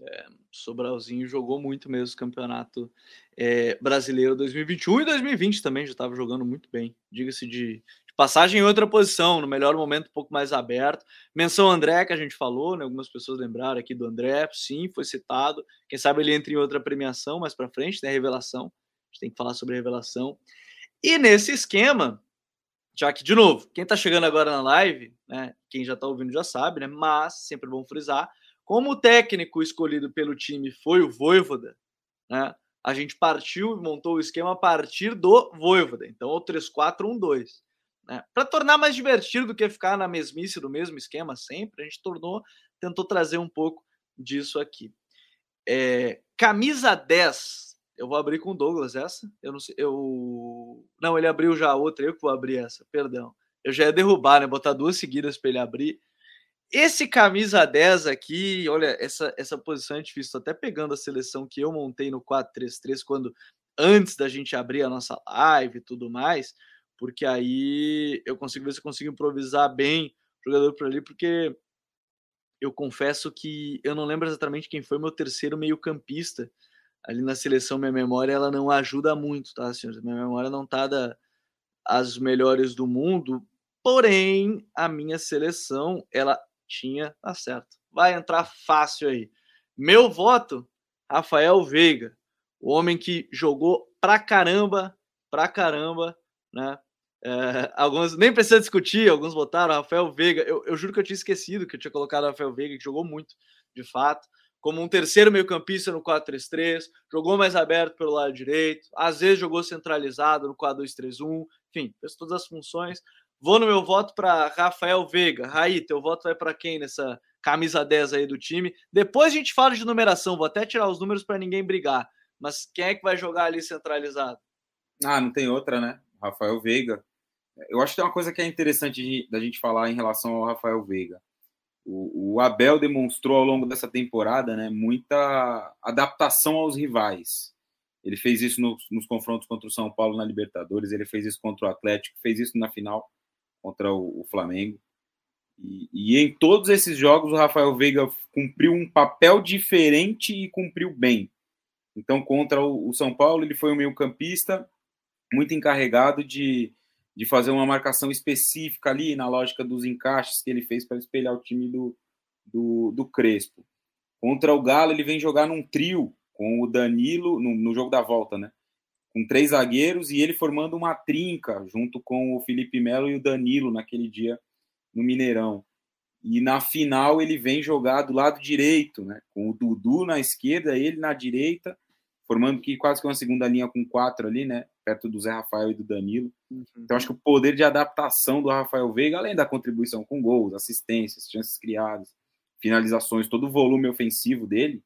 É, Sobralzinho jogou muito mesmo o campeonato é, brasileiro 2021 e 2020 também já estava jogando muito bem. Diga-se de, de, passagem em outra posição, no melhor momento, um pouco mais aberto. Menção André, que a gente falou, né? algumas pessoas lembraram aqui do André, sim, foi citado. Quem sabe ele entra em outra premiação mais para frente, né? Revelação. A gente tem que falar sobre a revelação. E nesse esquema, já que, de novo, quem está chegando agora na live, né, quem já está ouvindo já sabe, né, mas sempre bom frisar, como o técnico escolhido pelo time foi o Voivoda, né, a gente partiu e montou o esquema a partir do Voivoda, então é o 3-4-1-2. Né, Para tornar mais divertido do que ficar na mesmice do mesmo esquema sempre, a gente tornou, tentou trazer um pouco disso aqui. É, camisa 10 eu vou abrir com o Douglas essa. Eu não sei. Eu. Não, ele abriu já a outra, eu que vou abrir essa, perdão. Eu já ia derrubar, né? Botar duas seguidas para ele abrir. Esse camisa 10 aqui, olha, essa, essa posição é difícil. Tô até pegando a seleção que eu montei no 4-3-3 quando antes da gente abrir a nossa live e tudo mais, porque aí eu consigo ver se eu consigo improvisar bem o jogador por ali, porque eu confesso que eu não lembro exatamente quem foi meu terceiro meio-campista ali na seleção, minha memória ela não ajuda muito, tá, senhores? Minha memória não tá da, as melhores do mundo, porém a minha seleção ela tinha, tá certo, vai entrar fácil aí. Meu voto, Rafael Veiga, o homem que jogou pra caramba, pra caramba, né? É, alguns nem precisa discutir, alguns votaram Rafael Veiga. Eu, eu, juro que eu tinha esquecido que eu tinha colocado Rafael Veiga, que jogou muito, de fato. Como um terceiro meio-campista no 4-3-3, jogou mais aberto pelo lado direito, às vezes jogou centralizado no 4-2-3-1, enfim, fez todas as funções. Vou no meu voto para Rafael Veiga. Raí, teu voto vai para quem nessa camisa 10 aí do time? Depois a gente fala de numeração, vou até tirar os números para ninguém brigar. Mas quem é que vai jogar ali centralizado? Ah, não tem outra, né? Rafael Veiga. Eu acho que tem uma coisa que é interessante da gente falar em relação ao Rafael Veiga. O, o, Abel demonstrou ao longo dessa temporada né, muita adaptação aos rivais. Ele fez isso nos, nos, confrontos contra o São Paulo na Libertadores, ele fez isso contra o Atlético, fez isso na final contra o, o Flamengo. E, e, em todos esses jogos o Rafael Veiga cumpriu um papel diferente e cumpriu bem. Então, contra o, o São Paulo, ele foi um meio-campista muito encarregado de de fazer uma marcação específica ali na lógica dos encaixes que ele fez para espelhar o time do, do, do, Crespo. Contra o Galo, ele vem jogar num trio com o Danilo, no, no, jogo da volta, né? Com três zagueiros e ele formando uma trinca junto com o Felipe Melo e o Danilo naquele dia no Mineirão. E na final ele vem jogar do lado direito, né? Com o Dudu na esquerda, ele na direita, formando que quase que uma segunda linha com quatro ali, né? Perto do Zé Rafael e do Danilo. Uhum. Então, acho que o poder de adaptação do Rafael Veiga, além da contribuição com gols, assistências, chances criadas, finalizações, todo o volume ofensivo dele,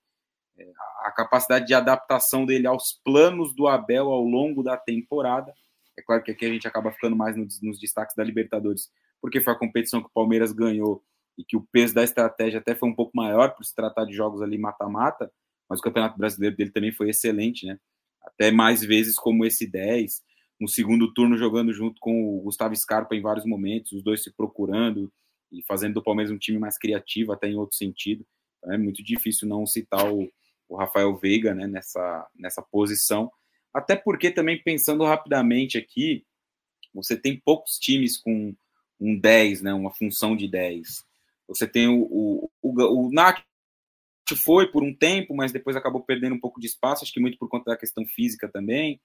é, a capacidade de adaptação dele aos planos do Abel ao longo da temporada. É claro que aqui a gente acaba ficando mais nos, nos destaques da Libertadores, porque foi a competição que o Palmeiras ganhou e que o peso da estratégia até foi um pouco maior por se tratar de jogos ali mata-mata, mas o Campeonato Brasileiro dele também foi excelente, né? Até mais vezes como esse 10, no segundo turno jogando junto com o Gustavo Scarpa em vários momentos, os dois se procurando e fazendo do Palmeiras um time mais criativo, até em outro sentido. Então, é muito difícil não citar o, o Rafael Veiga né, nessa, nessa posição, até porque também pensando rapidamente aqui, você tem poucos times com um 10, né, uma função de 10. Você tem o, o, o, o Nath foi por um tempo, mas depois acabou perdendo um pouco de espaço, acho que muito por conta da questão física também.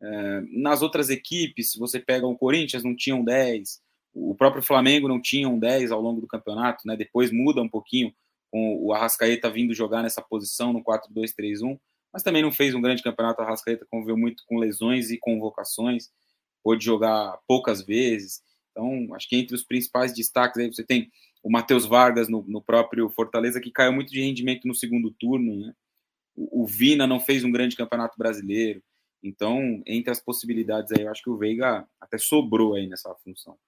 É, nas outras equipes, você pega o Corinthians, não tinham 10, o próprio Flamengo não tinha um 10 ao longo do campeonato, né? depois muda um pouquinho com o Arrascaeta vindo jogar nessa posição no 4-2-3-1, mas também não fez um grande campeonato. O Arrascaeta conviveu muito com lesões e convocações, pôde jogar poucas vezes. Então, acho que entre os principais destaques aí você tem o Matheus Vargas no, no, próprio Fortaleza, que caiu muito de rendimento no segundo turno. Né? O, o, Vina não fez um grande campeonato brasileiro. Então, entre as possibilidades aí, eu acho que o Veiga até sobrou aí nessa função.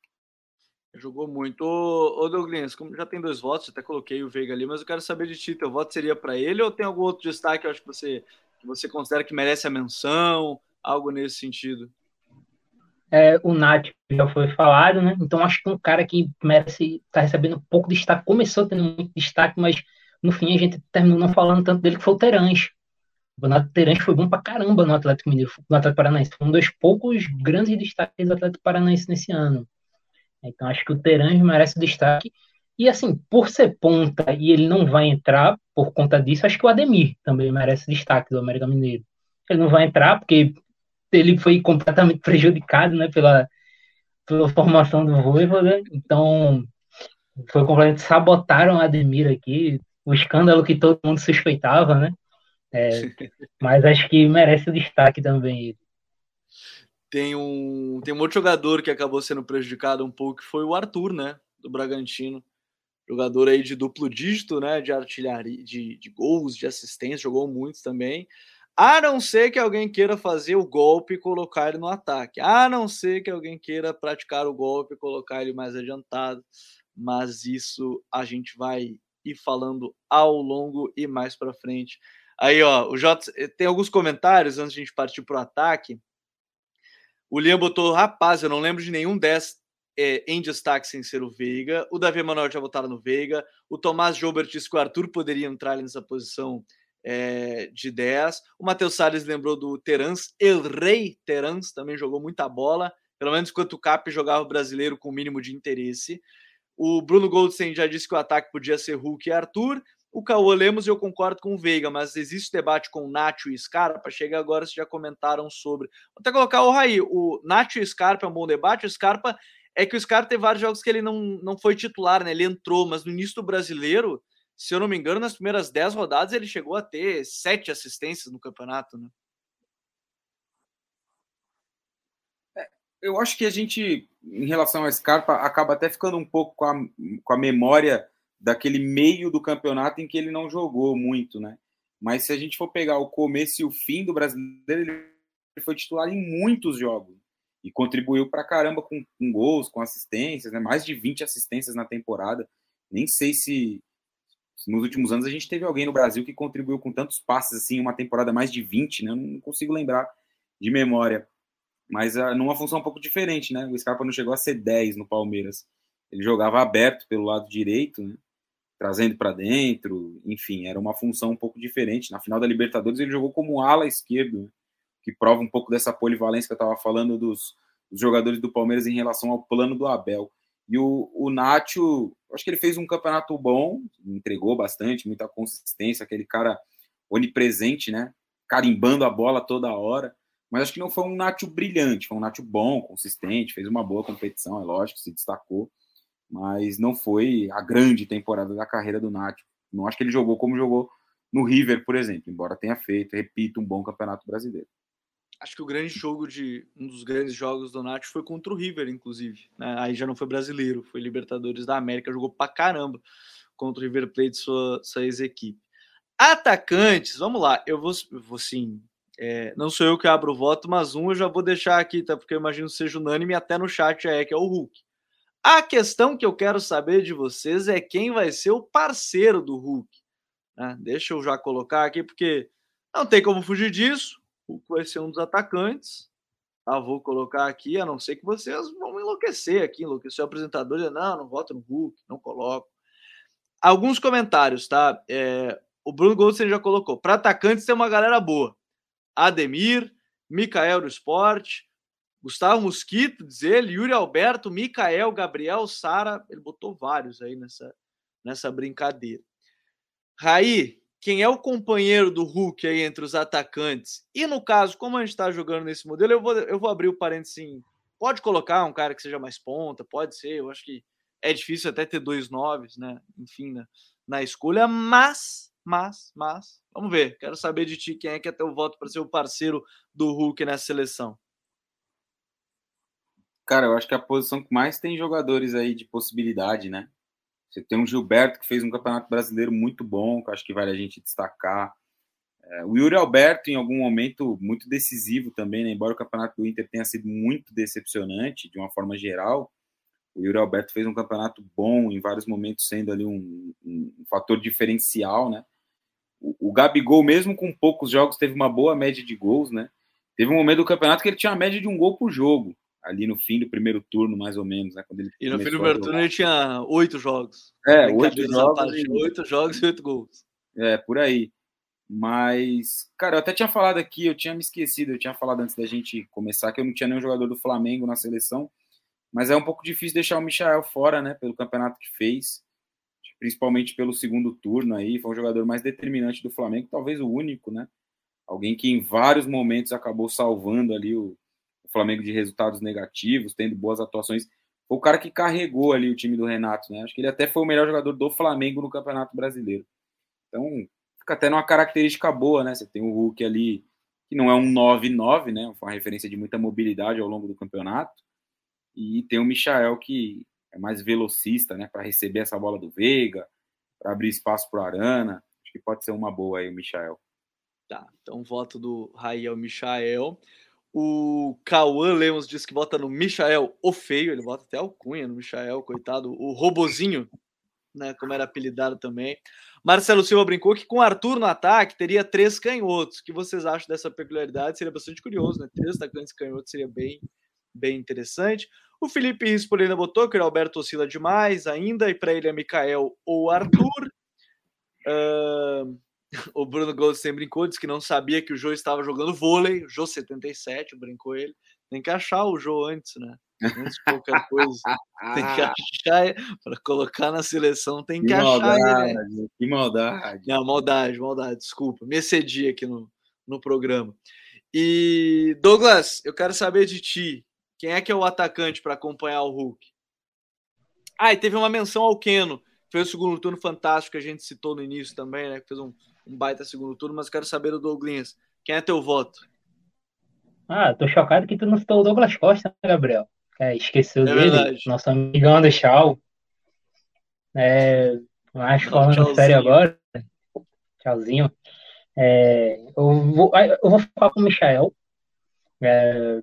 Jogou muito. Ô, ô Douglas, como já tem dois votos, até coloquei o Veiga ali, mas eu quero saber de ti, teu voto seria para ele ou tem algum outro destaque eu acho que você, que você considera que merece a menção, algo nesse sentido? É, o Nath já foi falado, né? Então acho que um cara que merece estar tá recebendo pouco de destaque, começou tendo muito destaque, mas no fim a gente terminou não falando tanto dele que foi o Terãs. O Renato Terãs foi bom pra caramba no Atlético Mineiro, no Atlético Paranaense. Foi um dos poucos grandes destaques do Atlético Paranaense nesse ano. Então acho que o Terãs merece destaque. E assim, por ser ponta e ele não vai entrar por conta disso, acho que o Ademir também merece destaque do América Mineiro. Ele não vai entrar porque ele foi completamente prejudicado, né, pela, pela formação do Voivoda, então foi completamente sabotaram a Ademir aqui, o escândalo que todo mundo suspeitava, né, é, [LAUGHS] mas acho que merece o destaque também Tem um, tem um outro jogador que acabou sendo prejudicado um pouco, que foi o Arthur, né, do Bragantino. Jogador aí de duplo dígito, né, de artilharia, de, de gols, de assistência, jogou muitos também. A não ser que alguém queira fazer o golpe e colocar ele no ataque. A não ser que alguém queira praticar o golpe e colocar ele mais adiantado. Mas isso a gente vai ir falando ao longo e mais para frente. Aí, ó, o J tem alguns comentários antes de a gente partir para o ataque. O Liam botou, rapaz, eu não lembro de nenhum 10 é, em destaque sem ser o Veiga. O Davi Manuel já votaram no Veiga. O Tomás Jobert disse que o Arthur poderia entrar nessa posição é, de 10. O Matheus Salles lembrou do Terans, El Rei Terans, também jogou muita bola, pelo menos enquanto o Cap jogava o brasileiro com o mínimo de interesse. O Bruno Goldstein já disse que o ataque podia ser Hulk e Arthur. O Caô Lemos, eu concordo com o Veiga, mas existe debate com o Nacho e Scarpa. Chega agora, vocês já comentaram sobre. Vou até colocar o Raí. O Nacho e Scarpa é um bom debate. O Scarpa é que o Scarpa tem vários jogos que ele não, não foi titular, né? Ele entrou, mas no início do brasileiro se eu não me engano, nas primeiras 10 rodadas ele chegou a ter sete assistências no campeonato, né? É, eu acho que a gente, em relação ao Scarpa, acaba até ficando um pouco com a, com a memória daquele meio do campeonato em que ele não jogou muito, né? Mas se a gente for pegar o começo e o fim do brasileiro, ele foi titular em muitos jogos e contribuiu para caramba com, com, gols, com assistências, né? mais de 20 assistências na temporada. Nem sei se, se, nos últimos anos a gente teve alguém no Brasil que contribuiu com tantos passes assim, uma temporada mais de 20, né? Eu não consigo lembrar de memória. Mas uh, numa função um pouco diferente, né? O Scarpa não chegou a ser 10 no Palmeiras. Ele jogava aberto pelo lado direito, né? trazendo para dentro, enfim, era uma função um pouco diferente. Na final da Libertadores ele jogou como ala esquerdo, né? que prova um pouco dessa polivalência que eu estava falando dos, dos, jogadores do Palmeiras em relação ao plano do Abel. E o, o Nacho, acho que ele fez um campeonato bom, entregou bastante, muita consistência, aquele cara onipresente, né? Carimbando a bola toda hora. Mas acho que não foi um Nacho brilhante, foi um Nacho bom, consistente, fez uma boa competição, é lógico, se destacou mas não foi a grande temporada da carreira do Nath. Não acho que ele jogou como jogou no River, por exemplo, embora tenha feito, repito, um bom campeonato brasileiro. Acho que o grande jogo de um dos grandes jogos do Nath foi contra o River, inclusive. Né? Aí já não foi brasileiro, foi Libertadores da América, jogou pra caramba contra o River Plate, sua, sua ex-equipe. Atacantes, vamos lá, eu vou, vou sim. É, não sou eu que abro o voto, mas um eu já vou deixar aqui, tá? Porque eu imagino que seja unânime, até no chat é, que é o Hulk. A questão que eu quero saber de vocês é quem vai ser o parceiro do Hulk. Né? Deixa eu já colocar aqui, porque não tem como fugir disso. Hulk vai ser um dos atacantes. Tá? Vou colocar aqui, a não ser que vocês vão enlouquecer aqui, enlouquecer o apresentador. Não, não voto no Hulk, não coloco. Alguns comentários, tá? É, o Bruno Goldstein já colocou. Para atacantes tem uma galera boa. Ademir, Mikael do Esporte, Gustavo Mosquito, diz ele, Yuri Alberto, Micael, Gabriel, Sara, ele botou vários aí nessa, nessa brincadeira. Raí, quem é o companheiro do Hulk aí entre os atacantes? E no caso, como a gente está jogando nesse modelo, eu vou, eu vou abrir o parênteses assim, pode colocar um cara que seja mais ponta, pode ser, eu acho que é difícil até ter dois noves, né? Enfim, na, na escolha, mas, mas, mas, vamos ver. Quero saber de ti quem é que é teu voto para ser o parceiro do Hulk nessa seleção. Cara, eu acho que é a posição que mais tem jogadores aí de possibilidade, né? Você tem um Gilberto que fez um campeonato brasileiro muito bom, que acho que vale a gente destacar. É, o Yuri Alberto, em algum momento, muito decisivo também, né? Embora o campeonato do Inter tenha sido muito decepcionante, de uma forma geral, o Yuri Alberto fez um campeonato bom, em vários momentos sendo ali um, um, um fator diferencial, né? O, o Gabigol, mesmo com poucos jogos, teve uma boa média de gols, né? Teve um momento do campeonato que ele tinha a média de um gol por jogo ali no fim do primeiro turno, mais ou menos, né? Quando ele e no fim do primeiro turno ele tinha oito jogos. É, oito jogos. E... Oito jogos e oito gols. É, por aí. Mas, cara, eu até tinha falado aqui, eu tinha me esquecido, eu tinha falado antes da gente começar que eu não tinha nenhum jogador do Flamengo na seleção, mas é um pouco difícil deixar o Michael fora, né, pelo campeonato que fez, principalmente pelo segundo turno aí, foi um jogador mais determinante do Flamengo, talvez o único, né, alguém que em vários momentos acabou salvando ali o, Flamengo de resultados negativos, tendo boas atuações. Foi o cara que carregou ali o time do Renato, né? Acho que ele até foi o melhor jogador do Flamengo no Campeonato Brasileiro. Então, fica até numa característica boa, né? Você tem o Hulk ali, que não é um 9-9, né? Foi uma referência de muita mobilidade ao longo do campeonato. E tem o Michael, que é mais velocista, né? Para receber essa bola do Veiga, para abrir espaço para o Arana. Acho que pode ser uma boa aí o Michael. Tá, então voto do Rael Michael. O Cauã Lemos diz que vota no Michael o Feio, ele vota até o Cunha no Michael, coitado, o Robozinho, né, como era apelidado também. Marcelo Silva brincou que com Arthur no ataque teria três canhotos. O que vocês acham dessa peculiaridade? Seria bastante curioso, né? Três atacantes canhotos seria bem, bem interessante. O Felipe Rispolina botou que o Alberto oscila demais ainda, e para ele é Mikael ou Arthur. Uh, [LAUGHS] o Bruno Goldstein brincou, disse que não sabia que o Jô estava jogando vôlei, o Jô 77, brincou ele. Tem que achar o Jô antes, né? Antes de qualquer coisa. tem que [LAUGHS] achar para colocar na seleção, tem que, que achar maldade, ele. Né? Que maldade. Não, maldade, maldade, desculpa. Me excedi aqui no, no programa. E Douglas, eu quero saber de ti. Quem é que é o atacante para acompanhar o Hulk? Ah, e teve uma menção ao Keno fez o segundo turno fantástico que a gente citou no início também, né? Que fez um, um baita segundo turno, mas quero saber do Douglas. Quem é teu voto? Ah, tô chocado que tu não citou o Douglas Costa, né, Gabriel? É, esqueceu é dele, verdade. nosso amigão do Tchau. É, mas falando sério agora, tchauzinho. É, eu, vou, eu vou falar com o Michael. É,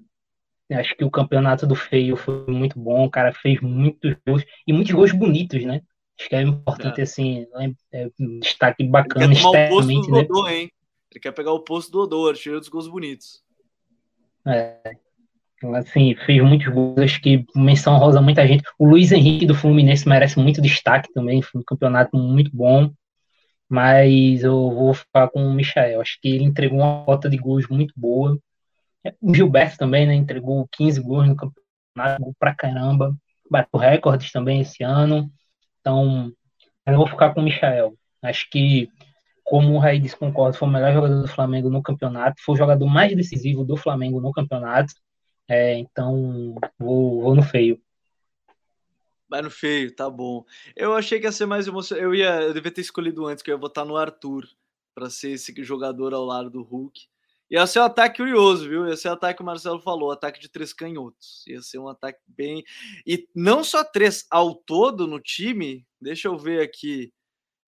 acho que o campeonato do Feio foi muito bom, o cara fez muitos gols e muitos gols bonitos, né? Acho que é importante, é. assim, é, um destaque bacana. Ele quer tomar o posto do né? Dodô, hein? Ele quer pegar o posto do Dodô, cheio dos gols bonitos. É. Assim, fez muitos gols, acho que menção rosa muita gente. O Luiz Henrique do Fluminense merece muito destaque também, foi um campeonato muito bom. Mas eu vou ficar com o Michael. Acho que ele entregou uma cota de gols muito boa. O Gilberto também, né? Entregou 15 gols no campeonato, gol pra caramba. Bateu recordes também esse ano. Então, eu vou ficar com o Michael. Acho que, como o Raí disse, concordo, foi o melhor jogador do Flamengo no campeonato. Foi o jogador mais decisivo do Flamengo no campeonato. É, então, vou, vou no feio. Vai no feio, tá bom. Eu achei que ia ser mais emocionante. Eu ia, eu devia ter escolhido antes, que eu ia votar no Arthur para ser esse jogador ao lado do Hulk. Ia ser um ataque curioso, viu? Ia ser o ataque que o Marcelo falou, ataque de três canhotos. Ia ser um ataque bem. E não só três, ao todo no time, deixa eu ver aqui.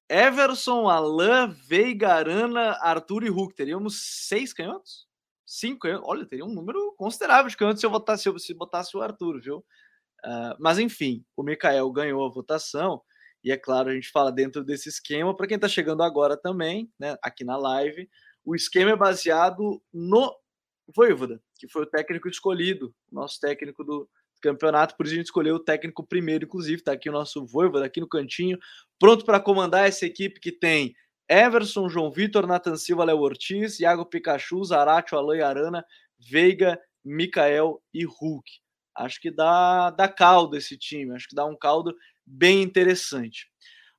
Everson, Alain, Veiga, Arana, Arthur e Hulk. Teríamos seis canhotos? Cinco canhotos? Olha, teria um número considerável de canhotos se eu votasse, se eu se botasse o Arthur, viu? Uh, mas enfim, o Mikael ganhou a votação. E é claro, a gente fala dentro desse esquema. Para quem está chegando agora também, né, aqui na live, o esquema é baseado no Voivoda, que foi o técnico escolhido, nosso técnico do campeonato, por isso a gente escolheu o técnico primeiro, inclusive, está aqui o nosso Voivoda, aqui no cantinho, pronto para comandar essa equipe que tem Everson, João Vitor, Nathan Silva, Léo Ortiz, Iago Pikachu, Zaratio, Alain Arana, Veiga, Mikael e Hulk. Acho que dá, dá caldo esse time, acho que dá um caldo bem interessante.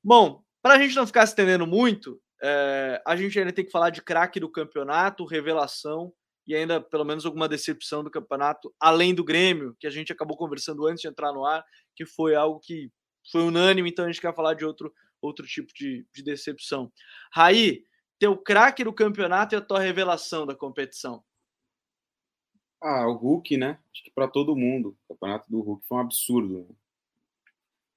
Bom, para a gente não ficar se estendendo muito, é, a gente ainda tem que falar de craque do campeonato, revelação e ainda pelo menos alguma decepção do campeonato, além do Grêmio, que a gente acabou conversando antes de entrar no ar, que foi algo que foi unânime, então a gente quer falar de outro, outro tipo de, de decepção. Raí, teu craque do campeonato e a tua revelação da competição? Ah, o Hulk, né? Acho que para todo mundo. O campeonato do Hulk foi um absurdo.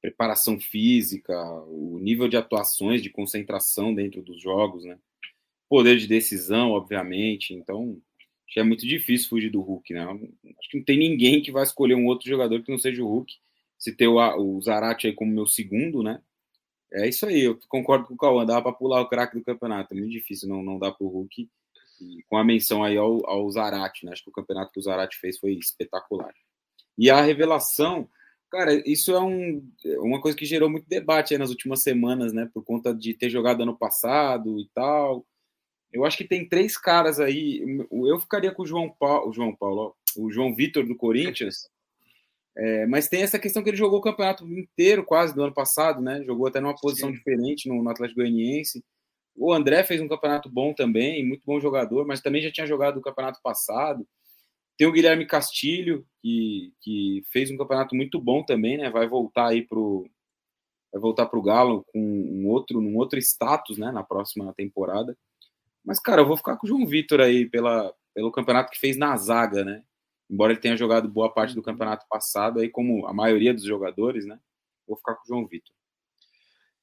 Preparação física, o nível de atuações, de concentração dentro dos jogos, né? Poder de decisão, obviamente. Então, acho que é muito difícil fugir do Hulk, né? Acho que não tem ninguém que vai escolher um outro jogador que não seja o Hulk. Se ter o, o Zarate aí como meu segundo, né? É isso aí, eu concordo com o Cauã, dava para pular o craque do campeonato, é muito difícil não, não dar para o Hulk. E com a menção aí ao, ao Zarate, né? Acho que o campeonato que o Zarate fez foi espetacular. E a revelação, Cara, isso é um, uma coisa que gerou muito debate nas últimas semanas, né? Por conta de ter jogado ano passado e tal. Eu acho que tem três caras aí. Eu ficaria com o João Paulo, o João Paulo, o João Vitor do Corinthians. É, mas tem essa questão que ele jogou o campeonato inteiro, quase do ano passado, né? Jogou até numa posição Sim. diferente no, no Atlético Goianiense. O André fez um campeonato bom também, muito bom jogador, mas também já tinha jogado o campeonato passado. Tem o Guilherme Castilho, que, que fez um campeonato muito bom também, né? Vai voltar aí pro vai voltar pro Galo com um outro, um outro status, né, na próxima temporada. Mas cara, eu vou ficar com o João Vitor aí pela, pelo campeonato que fez na zaga, né? Embora ele tenha jogado boa parte do campeonato passado aí como a maioria dos jogadores, né? Vou ficar com o João Vitor.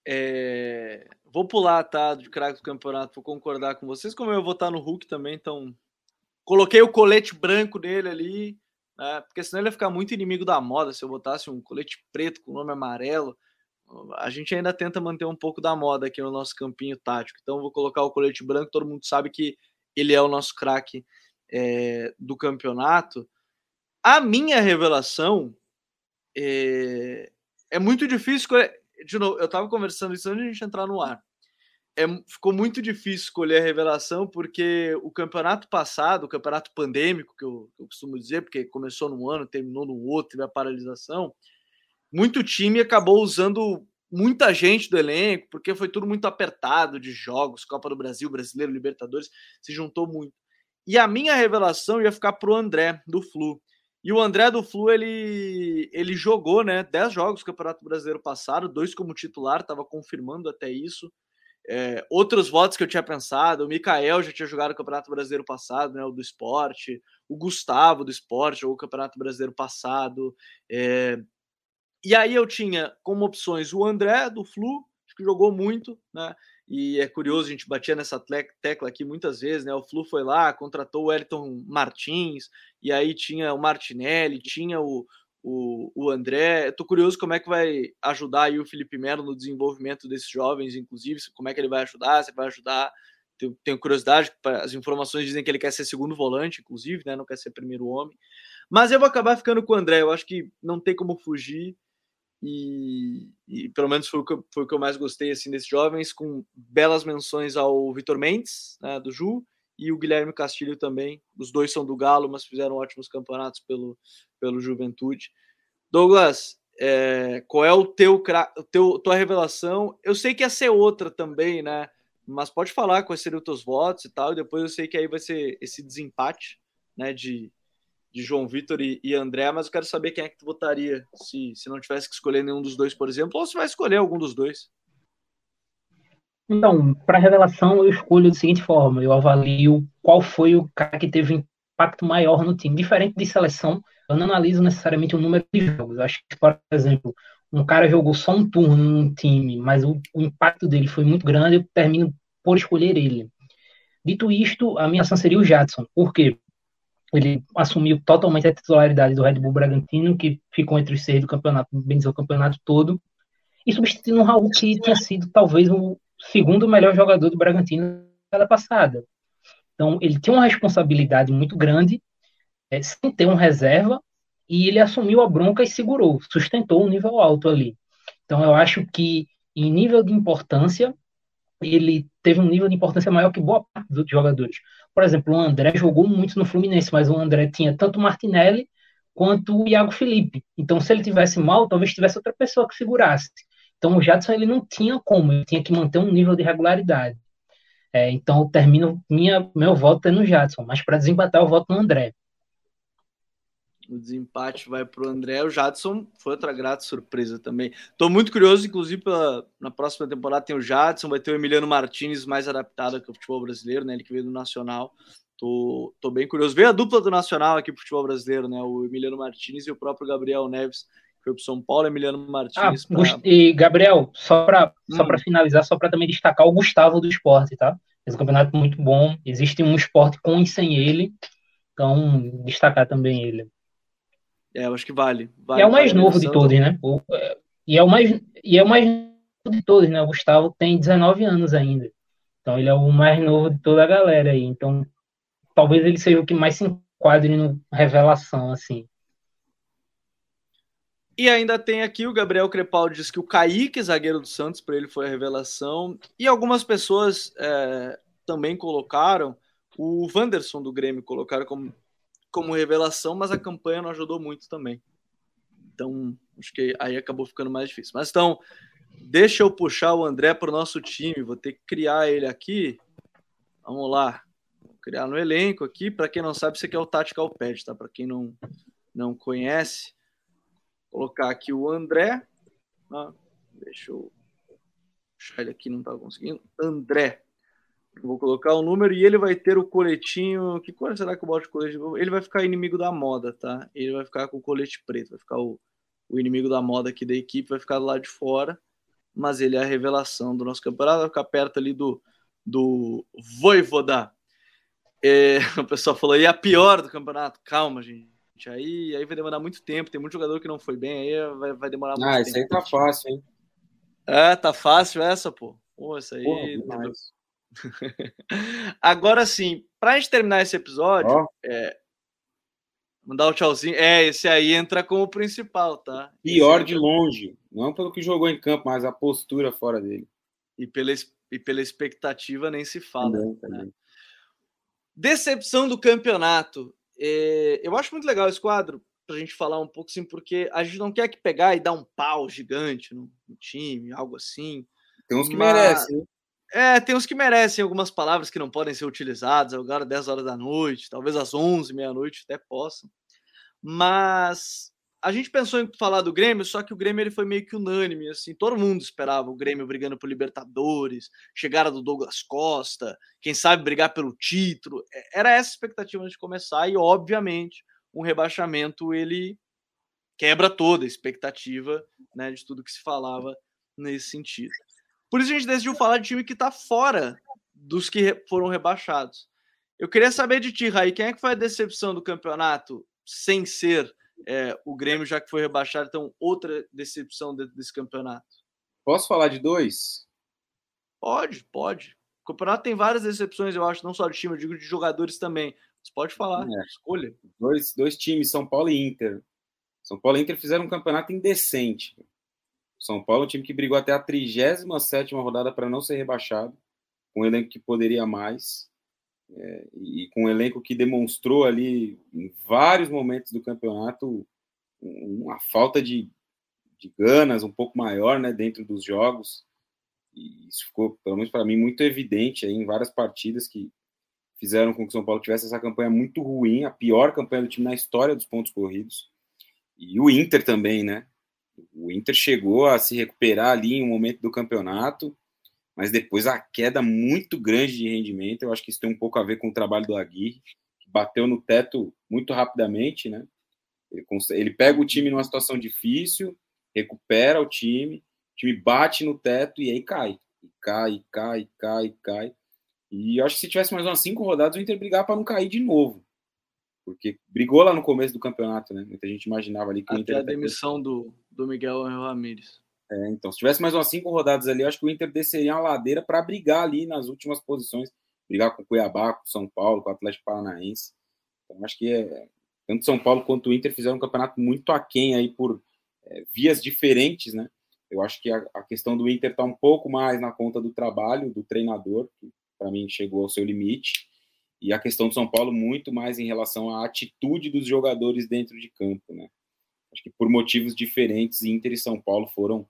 É... Vou pular, tá, de craque do campeonato, vou concordar com vocês, como eu vou estar no Hulk também, então Coloquei o colete branco dele ali, né, porque senão ele ia ficar muito inimigo da moda se eu botasse um colete preto com nome amarelo. A gente ainda tenta manter um pouco da moda aqui no nosso campinho tático. Então vou colocar o colete branco, todo mundo sabe que ele é o nosso craque é, do campeonato. A minha revelação é, é muito difícil. De novo, eu estava conversando isso antes de a gente entrar no ar é, ficou muito difícil escolher a revelação, porque o campeonato passado, o campeonato pandêmico, que eu, eu costumo dizer, porque começou num ano, terminou no outro, teve a paralisação, muito time acabou usando muita gente do elenco, porque foi tudo muito apertado de jogos, Copa do Brasil, Brasileiro, Libertadores, se juntou muito. E a minha revelação ia ficar para o André, do Flu. E o André do Flu, ele, ele jogou, né? 10 jogos do Campeonato Brasileiro passado, dois como titular, estava confirmando até isso. É, outros votos que eu tinha pensado, o Mikael já tinha jogado o Campeonato Brasileiro passado, né? O do esporte, o Gustavo do esporte jogou o Campeonato Brasileiro passado. É, e aí eu tinha como opções o André do Flu, que jogou muito, né? E é curioso, a gente batia nessa tecla aqui muitas vezes, né? O Flu foi lá, contratou o Elton Martins, e aí tinha o Martinelli, tinha o, o, o André. Eu tô curioso como é que vai ajudar aí o Felipe Melo no desenvolvimento desses jovens, inclusive, como é que ele vai ajudar, se vai ajudar. Tenho, tenho curiosidade, as informações dizem que ele quer ser segundo volante, inclusive, né? Não quer ser primeiro homem. Mas eu vou acabar ficando com o André, eu acho que não tem como fugir. E, e, pelo menos foi o, que, foi o que eu mais gostei assim desses jovens, com belas menções ao Vitor Mendes, né, do Ju, e o Guilherme Castilho também. Os dois são do Galo, mas fizeram ótimos campeonatos pelo, pelo Juventude. Douglas, é, qual é o teu, teu tua revelação? Eu sei que ia ser outra também, né? Mas pode falar quais seriam os teus votos e tal, e depois eu sei que aí vai ser esse desempate, né, de de João Vitor e, e, André, mas eu quero saber quem é que tu votaria se, se não tivesse que escolher nenhum dos dois, por exemplo, ou se vai escolher algum dos dois. Então, para revelação, eu escolho da seguinte forma: eu avalio qual foi o cara que teve impacto maior no time. Diferente de seleção, eu não analiso necessariamente o número de jogos. Eu acho que, por exemplo, um cara jogou só um turno num time, mas o, o impacto dele foi muito grande, eu termino por escolher ele. Dito isto, a minha ação seria o Jadson. Por quê? ele assumiu totalmente a titularidade do Red Bull Bragantino, que ficou entre os seis do campeonato, bem dizer, o campeonato todo, e substituindo o Raul, que tinha sido talvez o segundo melhor jogador do Bragantino na passada. Então, ele tinha uma responsabilidade muito grande, é, sem ter um reserva, e ele assumiu a bronca e segurou, sustentou um nível alto ali. Então, eu acho que, em nível de importância, ele teve um nível de importância maior que boa parte dos jogadores. Por exemplo, o André jogou muito no Fluminense, mas o André tinha tanto o Martinelli quanto o Iago Felipe. Então, se ele tivesse mal, talvez tivesse outra pessoa que segurasse. Então, o Jadson ele não tinha como, ele tinha que manter um nível de regularidade. É, então, eu termino minha, meu voto é no Jadson, mas para desempatar, eu voto no André. O desempate vai para o André. O Jadson foi outra grata surpresa também. Estou muito curioso, inclusive, pela, na próxima temporada tem o Jadson, vai ter o Emiliano Martinez mais adaptado ao futebol brasileiro, né? Ele que veio do Nacional. Tô, tô bem curioso. Veio a dupla do Nacional aqui pro futebol brasileiro, né? O Emiliano Martinez e o próprio Gabriel Neves, foi pro São Paulo, Emiliano Martinez. Ah, pra... E, Gabriel, só para hum. só finalizar, só para também destacar o Gustavo do esporte, tá? Esse campeonato muito bom. Existe um esporte com e sem ele. Então, destacar também ele. É, eu acho que vale. vale e é o mais novo de todos, né? O, é, e, é o mais, e é o mais novo de todos, né? O Gustavo tem 19 anos ainda. Então ele é o mais novo de toda a galera aí. Então talvez ele seja o que mais se enquadre no revelação, assim. E ainda tem aqui o Gabriel Crepaldi diz que o Kaique, zagueiro do Santos, para ele foi a revelação. E algumas pessoas é, também colocaram o Wanderson do Grêmio, colocaram como como revelação, mas a campanha não ajudou muito também. Então, acho que aí acabou ficando mais difícil. Mas então, deixa eu puxar o André para o nosso time. Vou ter que criar ele aqui. Vamos lá. Vou criar no elenco aqui. Para quem não sabe, isso aqui é o Tactical Pad, tá? Para quem não, não conhece, colocar aqui o André. Ah, deixa eu puxar ele aqui, não tá conseguindo. André. Vou colocar o número e ele vai ter o coletinho. Que cor será que eu boto de colete? Ele vai ficar inimigo da moda, tá? Ele vai ficar com o colete preto, vai ficar o, o inimigo da moda aqui da equipe, vai ficar lado de fora. Mas ele é a revelação do nosso campeonato, vai ficar perto ali do, do Voivoda. É, [LAUGHS] o pessoal falou, e a pior do campeonato? Calma, gente. Aí, aí vai demorar muito tempo, tem muito jogador que não foi bem, aí vai, vai demorar muito ah, tempo. Ah, isso aí tá fácil, hein? É, tá fácil essa, pô. Pô, isso aí. Porra, [LAUGHS] Agora sim, para a gente terminar esse episódio, oh. é, mandar o um tchauzinho. É, esse aí entra como principal, tá? Pior de longe. Não pelo que jogou em campo, mas a postura fora dele. E pela, e pela expectativa nem se fala. Também, também. Né? Decepção do campeonato. É, eu acho muito legal esse quadro para a gente falar um pouco assim, porque a gente não quer que pegar e dar um pau gigante no, no time, algo assim. Tem uns que mas... merecem. É, tem uns que merecem algumas palavras que não podem ser utilizadas agora 10 horas da noite, talvez às 11, meia-noite até possam. Mas a gente pensou em falar do Grêmio, só que o Grêmio ele foi meio que unânime, assim, todo mundo esperava o Grêmio brigando por Libertadores, chegada do Douglas Costa, quem sabe brigar pelo título. É, era essa a expectativa de começar e obviamente um rebaixamento ele quebra toda a expectativa, né, de tudo que se falava nesse sentido. Por isso a gente decidiu falar de time que está fora dos que foram rebaixados. Eu queria saber de ti, Raí, quem é que foi a decepção do campeonato sem ser é, o Grêmio, já que foi rebaixado, então outra decepção dentro desse campeonato. Posso falar de dois? Pode, pode. O campeonato tem várias decepções, eu acho, não só de time, eu digo de jogadores também. Você pode falar, é. escolha. Dois, dois times, São Paulo e Inter. São Paulo e Inter fizeram um campeonato indecente. São Paulo, um time que brigou até a 37 rodada para não ser rebaixado, um elenco que poderia mais. É, e com um elenco que demonstrou ali em vários momentos do campeonato uma falta de, de ganas um pouco maior né, dentro dos jogos. E isso ficou, pelo menos para mim, muito evidente aí em várias partidas que fizeram com que o São Paulo tivesse essa campanha muito ruim, a pior campanha do time na história dos pontos corridos. E o Inter também, né? O Inter chegou a se recuperar ali em um momento do campeonato, mas depois a queda muito grande de rendimento, eu acho que isso tem um pouco a ver com o trabalho do Aguirre, que bateu no teto muito rapidamente, né? Ele, ele pega o time numa situação difícil, recupera o time, o time bate no teto e aí cai. E cai, cai, cai, cai. E eu acho que se tivesse mais umas cinco rodadas, o Inter brigar para não cair de novo. Porque brigou lá no começo do campeonato, né? Muita gente imaginava ali que Até o Inter. a demissão do, do Miguel Ramírez. É, então, se tivesse mais umas cinco rodadas ali, eu acho que o Inter desceria uma ladeira para brigar ali nas últimas posições, brigar com o Cuiabá, com o São Paulo, com o Atlético Paranaense. Então, acho que é, tanto São Paulo quanto o Inter fizeram um campeonato muito aquém aí por é, vias diferentes, né? Eu acho que a, a questão do Inter está um pouco mais na conta do trabalho do treinador, que para mim chegou ao seu limite, e a questão do São Paulo muito mais em relação à atitude dos jogadores dentro de campo, né? Acho que por motivos diferentes, Inter e São Paulo foram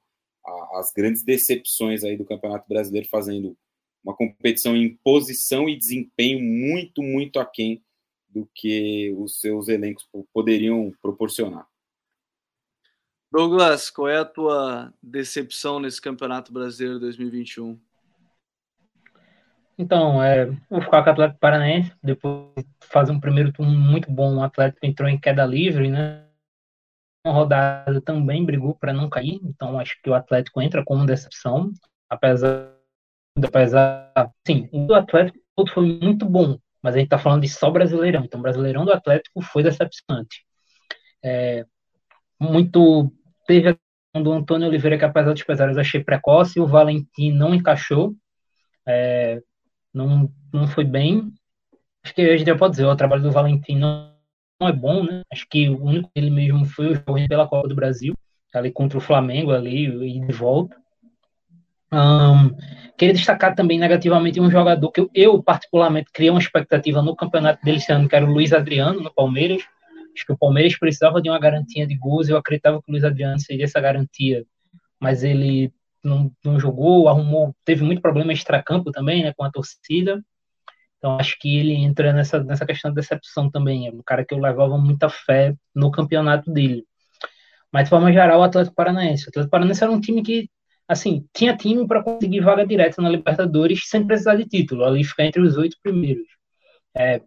as grandes decepções aí do Campeonato Brasileiro, fazendo uma competição em posição e desempenho muito, muito aquém do que os seus elencos poderiam proporcionar. Douglas, qual é a tua decepção nesse Campeonato Brasileiro 2021? Então, é, vou ficar com o Atlético Paranaense, depois de fazer um primeiro turno muito bom, o Atlético entrou em queda livre, né? Rodada também brigou para não cair, então acho que o Atlético entra como decepção, apesar, apesar sim, o Atlético todo foi muito bom, mas a gente está falando de só Brasileirão, então o Brasileirão do Atlético foi decepcionante. É, muito teve a do Antônio Oliveira que apesar dos pesares eu achei precoce, o Valentim não encaixou, é, não, não foi bem. Acho que a gente já pode dizer, o trabalho do Valentim não é bom, né? Acho que o único dele mesmo foi o jogo pela Copa do Brasil, ali contra o Flamengo ali e de volta. Um, queria destacar também negativamente um jogador que eu, eu, particularmente criei uma expectativa no campeonato dele esse ano, que era o Luiz Adriano no Palmeiras. Acho que o Palmeiras precisava de uma garantia de gols, eu acreditava que o Luiz Adriano seria essa garantia, mas ele não, não jogou, arrumou, teve muito problema extra-campo também, né, com a torcida. Então acho que ele entra nessa, nessa questão de decepção também. É um cara que eu levava muita fé no campeonato dele. Mas de forma geral, o Atlético Paranaense. O Atlético Paranaense era um time que, assim, tinha time para conseguir vaga direta na Libertadores sem precisar de título, ali ficar entre os oito primeiros. É,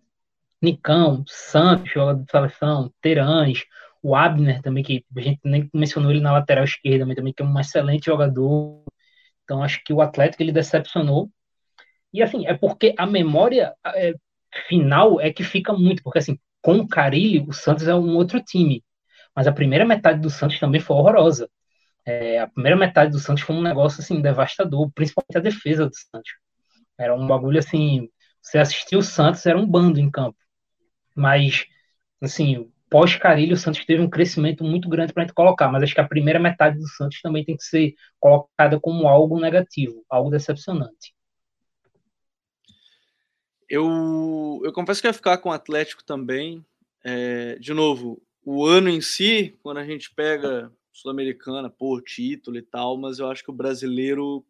Nicão, Santos, jogador de seleção, Terãs, o Abner também, que a gente nem mencionou ele na lateral esquerda, mas também que é um excelente jogador. Então acho que o Atlético ele decepcionou e assim, é porque a memória é, final é que fica muito, porque assim, com o Carilli, o Santos é um outro time. Mas a primeira metade do Santos também foi horrorosa. É, a primeira metade do Santos foi um negócio assim devastador, principalmente a defesa do Santos. Era um bagulho assim, você assistiu o Santos, era um bando em campo. Mas assim, pós Carilho, o Santos teve um crescimento muito grande para a gente colocar, mas acho que a primeira metade do Santos também tem que ser colocada como algo negativo, algo decepcionante. Eu, eu confesso que ia ficar com o Atlético também. É, de novo, o ano em si, quando a gente pega Sul-Americana por título e tal, mas eu acho que o brasileiro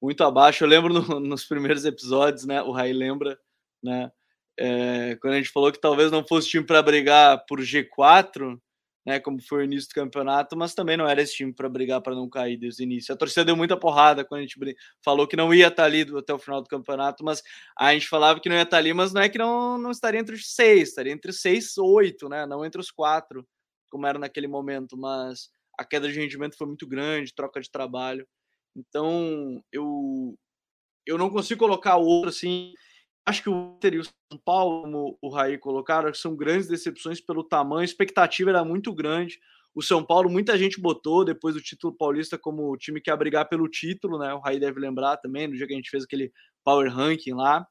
muito abaixo. Eu lembro no, [LAUGHS] nos primeiros episódios, né? O Rai lembra, né? é, quando a gente falou que talvez não fosse time para brigar por G4, né, como foi o início do campeonato, mas também não era esse time para brigar para não cair desde o início. A torcida deu muita porrada quando a gente falou que não ia estar tá ali até o final do campeonato, mas a gente falava que não ia estar tá ali, mas não é que não, não estaria entre os seis, estaria entre seis oito, né, não entre os quatro, como era naquele momento, mas a queda de rendimento foi muito grande, troca de trabalho. Então, eu eu não consigo colocar outro assim acho que o Inter e o São Paulo, como o Raí colocaram, são grandes decepções pelo tamanho, a expectativa era muito grande. O São Paulo, muita gente botou depois do título paulista como o time que ia brigar pelo título, né? O Raí deve lembrar também, no dia que a gente fez aquele Power Ranking lá.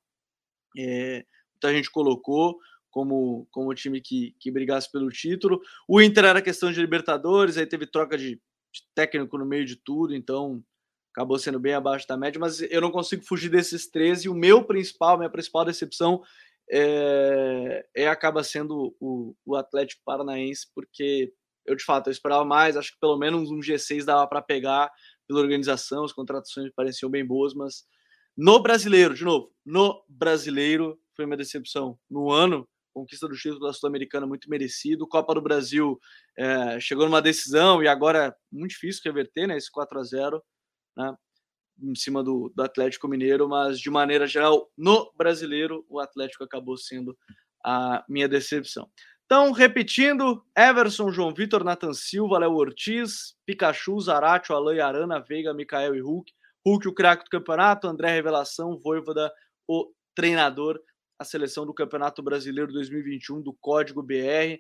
É, muita gente colocou como, como time que, que brigasse pelo título. O Inter era questão de Libertadores, aí teve troca de, de técnico no meio de tudo, então acabou sendo bem abaixo da média, mas eu não consigo fugir desses 13. E o meu principal, minha principal decepção é, é acaba sendo o, o, Atlético Paranaense, porque eu de fato eu esperava mais, acho que pelo menos um G6 dava para pegar pela organização, as contratações pareciam bem boas, mas no brasileiro, de novo, no brasileiro foi uma decepção. No ano, conquista do título da Sul-Americana muito merecido. Copa do Brasil é, chegou numa decisão e agora é muito difícil reverter né, esse 4 a 0 né, em cima do, do Atlético Mineiro, mas de maneira geral, no brasileiro, o Atlético acabou sendo a minha decepção. Então, repetindo, Everson, João Vitor, Nathan Silva, Léo Ortiz, Pikachu, Zarate, Alain Arana, Veiga, Mikael e Hulk. Hulk, o craque do campeonato, André Revelação, Voivoda, o treinador, a seleção do Campeonato Brasileiro 2021 do Código BR.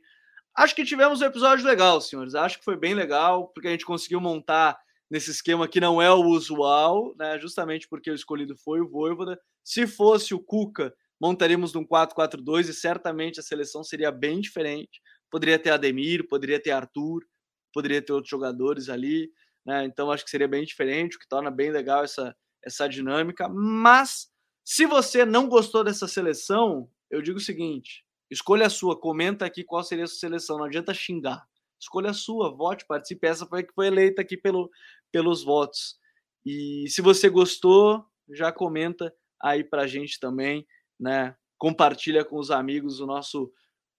Acho que tivemos um episódio legal, senhores. Acho que foi bem legal, porque a gente conseguiu montar nesse esquema que não é o usual, né? Justamente porque o escolhido foi o Voivoda. Se fosse o Cuca, montaríamos num 4-4-2 e certamente a seleção seria bem diferente. Poderia ter Ademir, poderia ter Arthur, poderia ter outros jogadores ali, né? Então acho que seria bem diferente, o que torna bem legal essa essa dinâmica. Mas se você não gostou dessa seleção, eu digo o seguinte: escolha a sua, comenta aqui qual seria a sua seleção, não adianta xingar. Escolha a sua, vote, participe. Essa foi a que foi eleita aqui pelo, pelos votos. E se você gostou, já comenta aí para a gente também, né? Compartilha com os amigos o nosso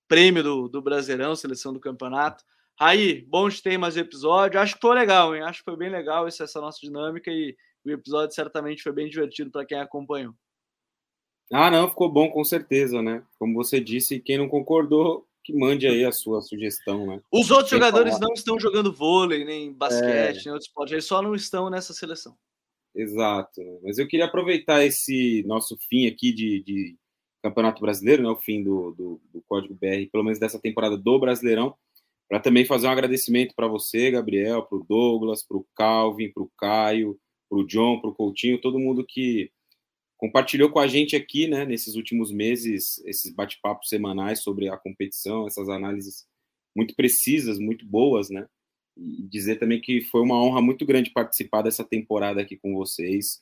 prêmio do, do Brasileirão, seleção do campeonato. Aí, bom de ter mais episódio. Acho que foi legal, hein? Acho que foi bem legal essa, essa nossa dinâmica e o episódio certamente foi bem divertido para quem acompanhou. Ah, não, ficou bom com certeza, né? Como você disse, quem não concordou que mande aí a sua sugestão, né? Os outros jogadores falar. não estão jogando vôlei, nem basquete, é. nem outros esportes, eles só não estão nessa seleção. Exato. Mas eu queria aproveitar esse nosso fim aqui de, de Campeonato Brasileiro, né? O fim do, do, do, Código BR, pelo menos dessa temporada do Brasileirão, para também fazer um agradecimento para você, Gabriel, para o Douglas, para o Calvin, para o Caio, para o John, para o Coutinho, todo mundo que compartilhou com a gente aqui, né, nesses últimos meses, esses bate-papos semanais sobre a competição, essas análises muito precisas, muito boas, né? E dizer também que foi uma honra muito grande participar dessa temporada aqui com vocês.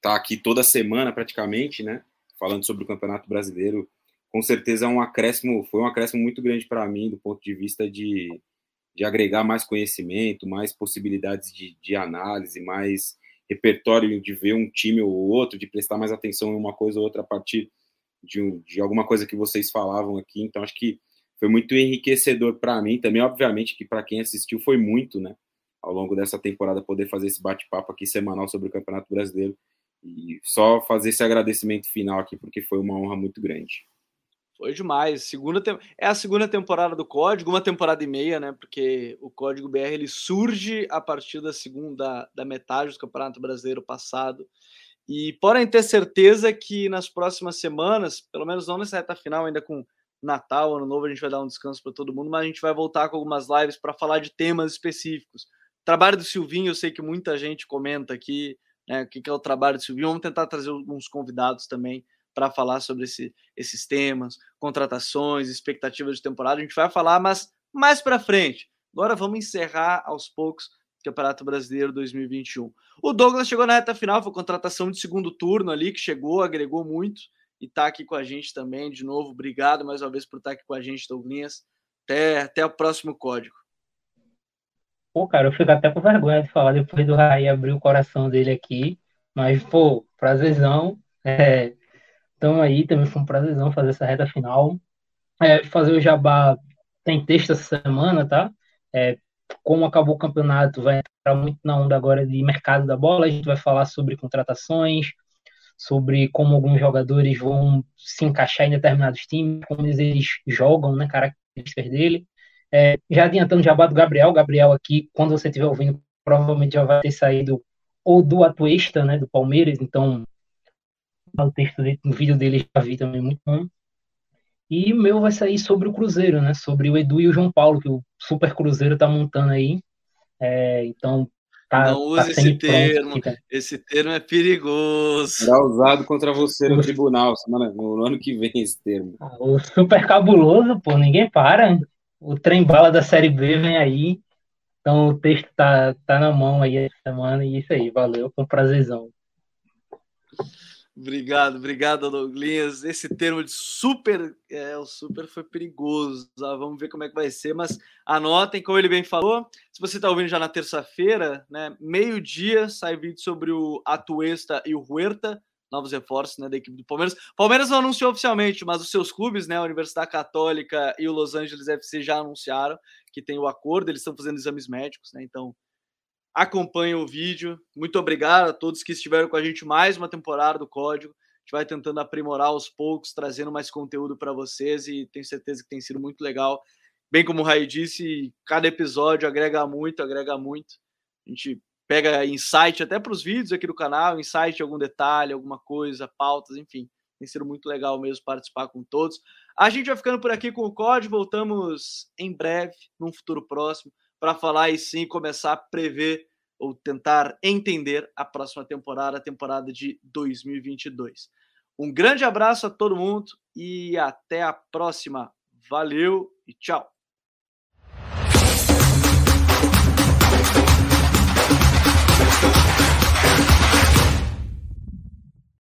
Tá aqui toda semana praticamente, né? Falando sobre o Campeonato Brasileiro. Com certeza é um acréscimo, foi um acréscimo muito grande para mim do ponto de vista de, de agregar mais conhecimento, mais possibilidades de, de análise, mais repertório de ver um time ou outro, de prestar mais atenção em uma coisa ou outra a partir de, de alguma coisa que vocês falavam aqui. Então, acho que foi muito enriquecedor para mim. Também, obviamente, que para quem assistiu foi muito, né? Ao longo dessa temporada, poder fazer esse bate-papo aqui semanal sobre o Campeonato Brasileiro. E só fazer esse agradecimento final aqui, porque foi uma honra muito grande. Foi demais. Segunda te... É a segunda temporada do Código, uma temporada e meia, né? Porque o Código BR ele surge a partir da segunda, da metade do Campeonato Brasileiro passado. E podem ter certeza que nas próximas semanas, pelo menos não nessa reta final, ainda com Natal, Ano Novo, a gente vai dar um descanso para todo mundo, mas a gente vai voltar com algumas lives para falar de temas específicos. Trabalho do Silvinho, eu sei que muita gente comenta aqui, né? O que é o trabalho do Silvinho. Vamos tentar trazer alguns convidados também para falar sobre esse, esses temas, contratações, expectativas de temporada. A gente vai falar, mas mais para frente. Agora vamos encerrar aos poucos o Campeonato Brasileiro 2021. O Douglas chegou na reta final, foi contratação de segundo turno ali, que chegou, agregou muito e está aqui com a gente também. De novo, obrigado mais uma vez por estar tá aqui com a gente, Douglas. Até, até o próximo código. Pô, cara, eu fico até com vergonha de falar depois do Raí abrir o coração dele aqui. Mas, pô, prazerzão. É, Então aí também foi um prazerzão fazer essa reta final. É, fazer o jabá tem texto essa semana, tá? É, como acabou o campeonato, vai entrar muito na onda agora de mercado da bola. A gente vai falar sobre contratações, sobre como alguns jogadores vão se encaixar em determinados times, como eles jogam, né, características dele. É, já adiantando o jabá do Gabriel, Gabriel aqui, quando você estiver ouvindo, provavelmente já vai ter saído ou do Atuesta, né, do Palmeiras, então o texto dele, no vídeo dele já vi também muito bom. E o meu vai sair sobre o Cruzeiro, né, sobre o Edu e o João Paulo, que o Super Cruzeiro tá montando aí. É, então, Tá, não tá use esse termo. Esse termo é perigoso. Será usado contra você no tribunal semana, no ano que vem esse termo. Ah, o super cabuloso, pô, ninguém para. O trem bala da série B vem aí. Então o texto tá, tá na mão aí essa semana e isso aí, valeu, foi um prazerzão. Obrigado, obrigado, Douglas. Esse termo de super, é, o super foi perigoso. Tá? Vamos ver como é que vai ser, mas anotem, como ele bem falou. Se você está ouvindo já na terça-feira, né, meio-dia sai vídeo sobre o Atuesta e o Huerta, novos reforços né, da equipe do Palmeiras. Palmeiras não anunciou oficialmente, mas os seus clubes, né, a Universidade Católica e o Los Angeles FC já anunciaram que tem o acordo, eles estão fazendo exames médicos, né? Então acompanhem o vídeo. Muito obrigado a todos que estiveram com a gente mais uma temporada do Código. A gente vai tentando aprimorar aos poucos, trazendo mais conteúdo para vocês e tenho certeza que tem sido muito legal. Bem como o Rai disse, cada episódio agrega muito, agrega muito. A gente pega insight até para os vídeos aqui do canal, insight de algum detalhe, alguma coisa, pautas, enfim. Tem sido muito legal mesmo participar com todos. A gente vai ficando por aqui com o código. Voltamos em breve, num futuro próximo, para falar e sim começar a prever ou tentar entender a próxima temporada, a temporada de 2022. Um grande abraço a todo mundo e até a próxima. Valeu e tchau!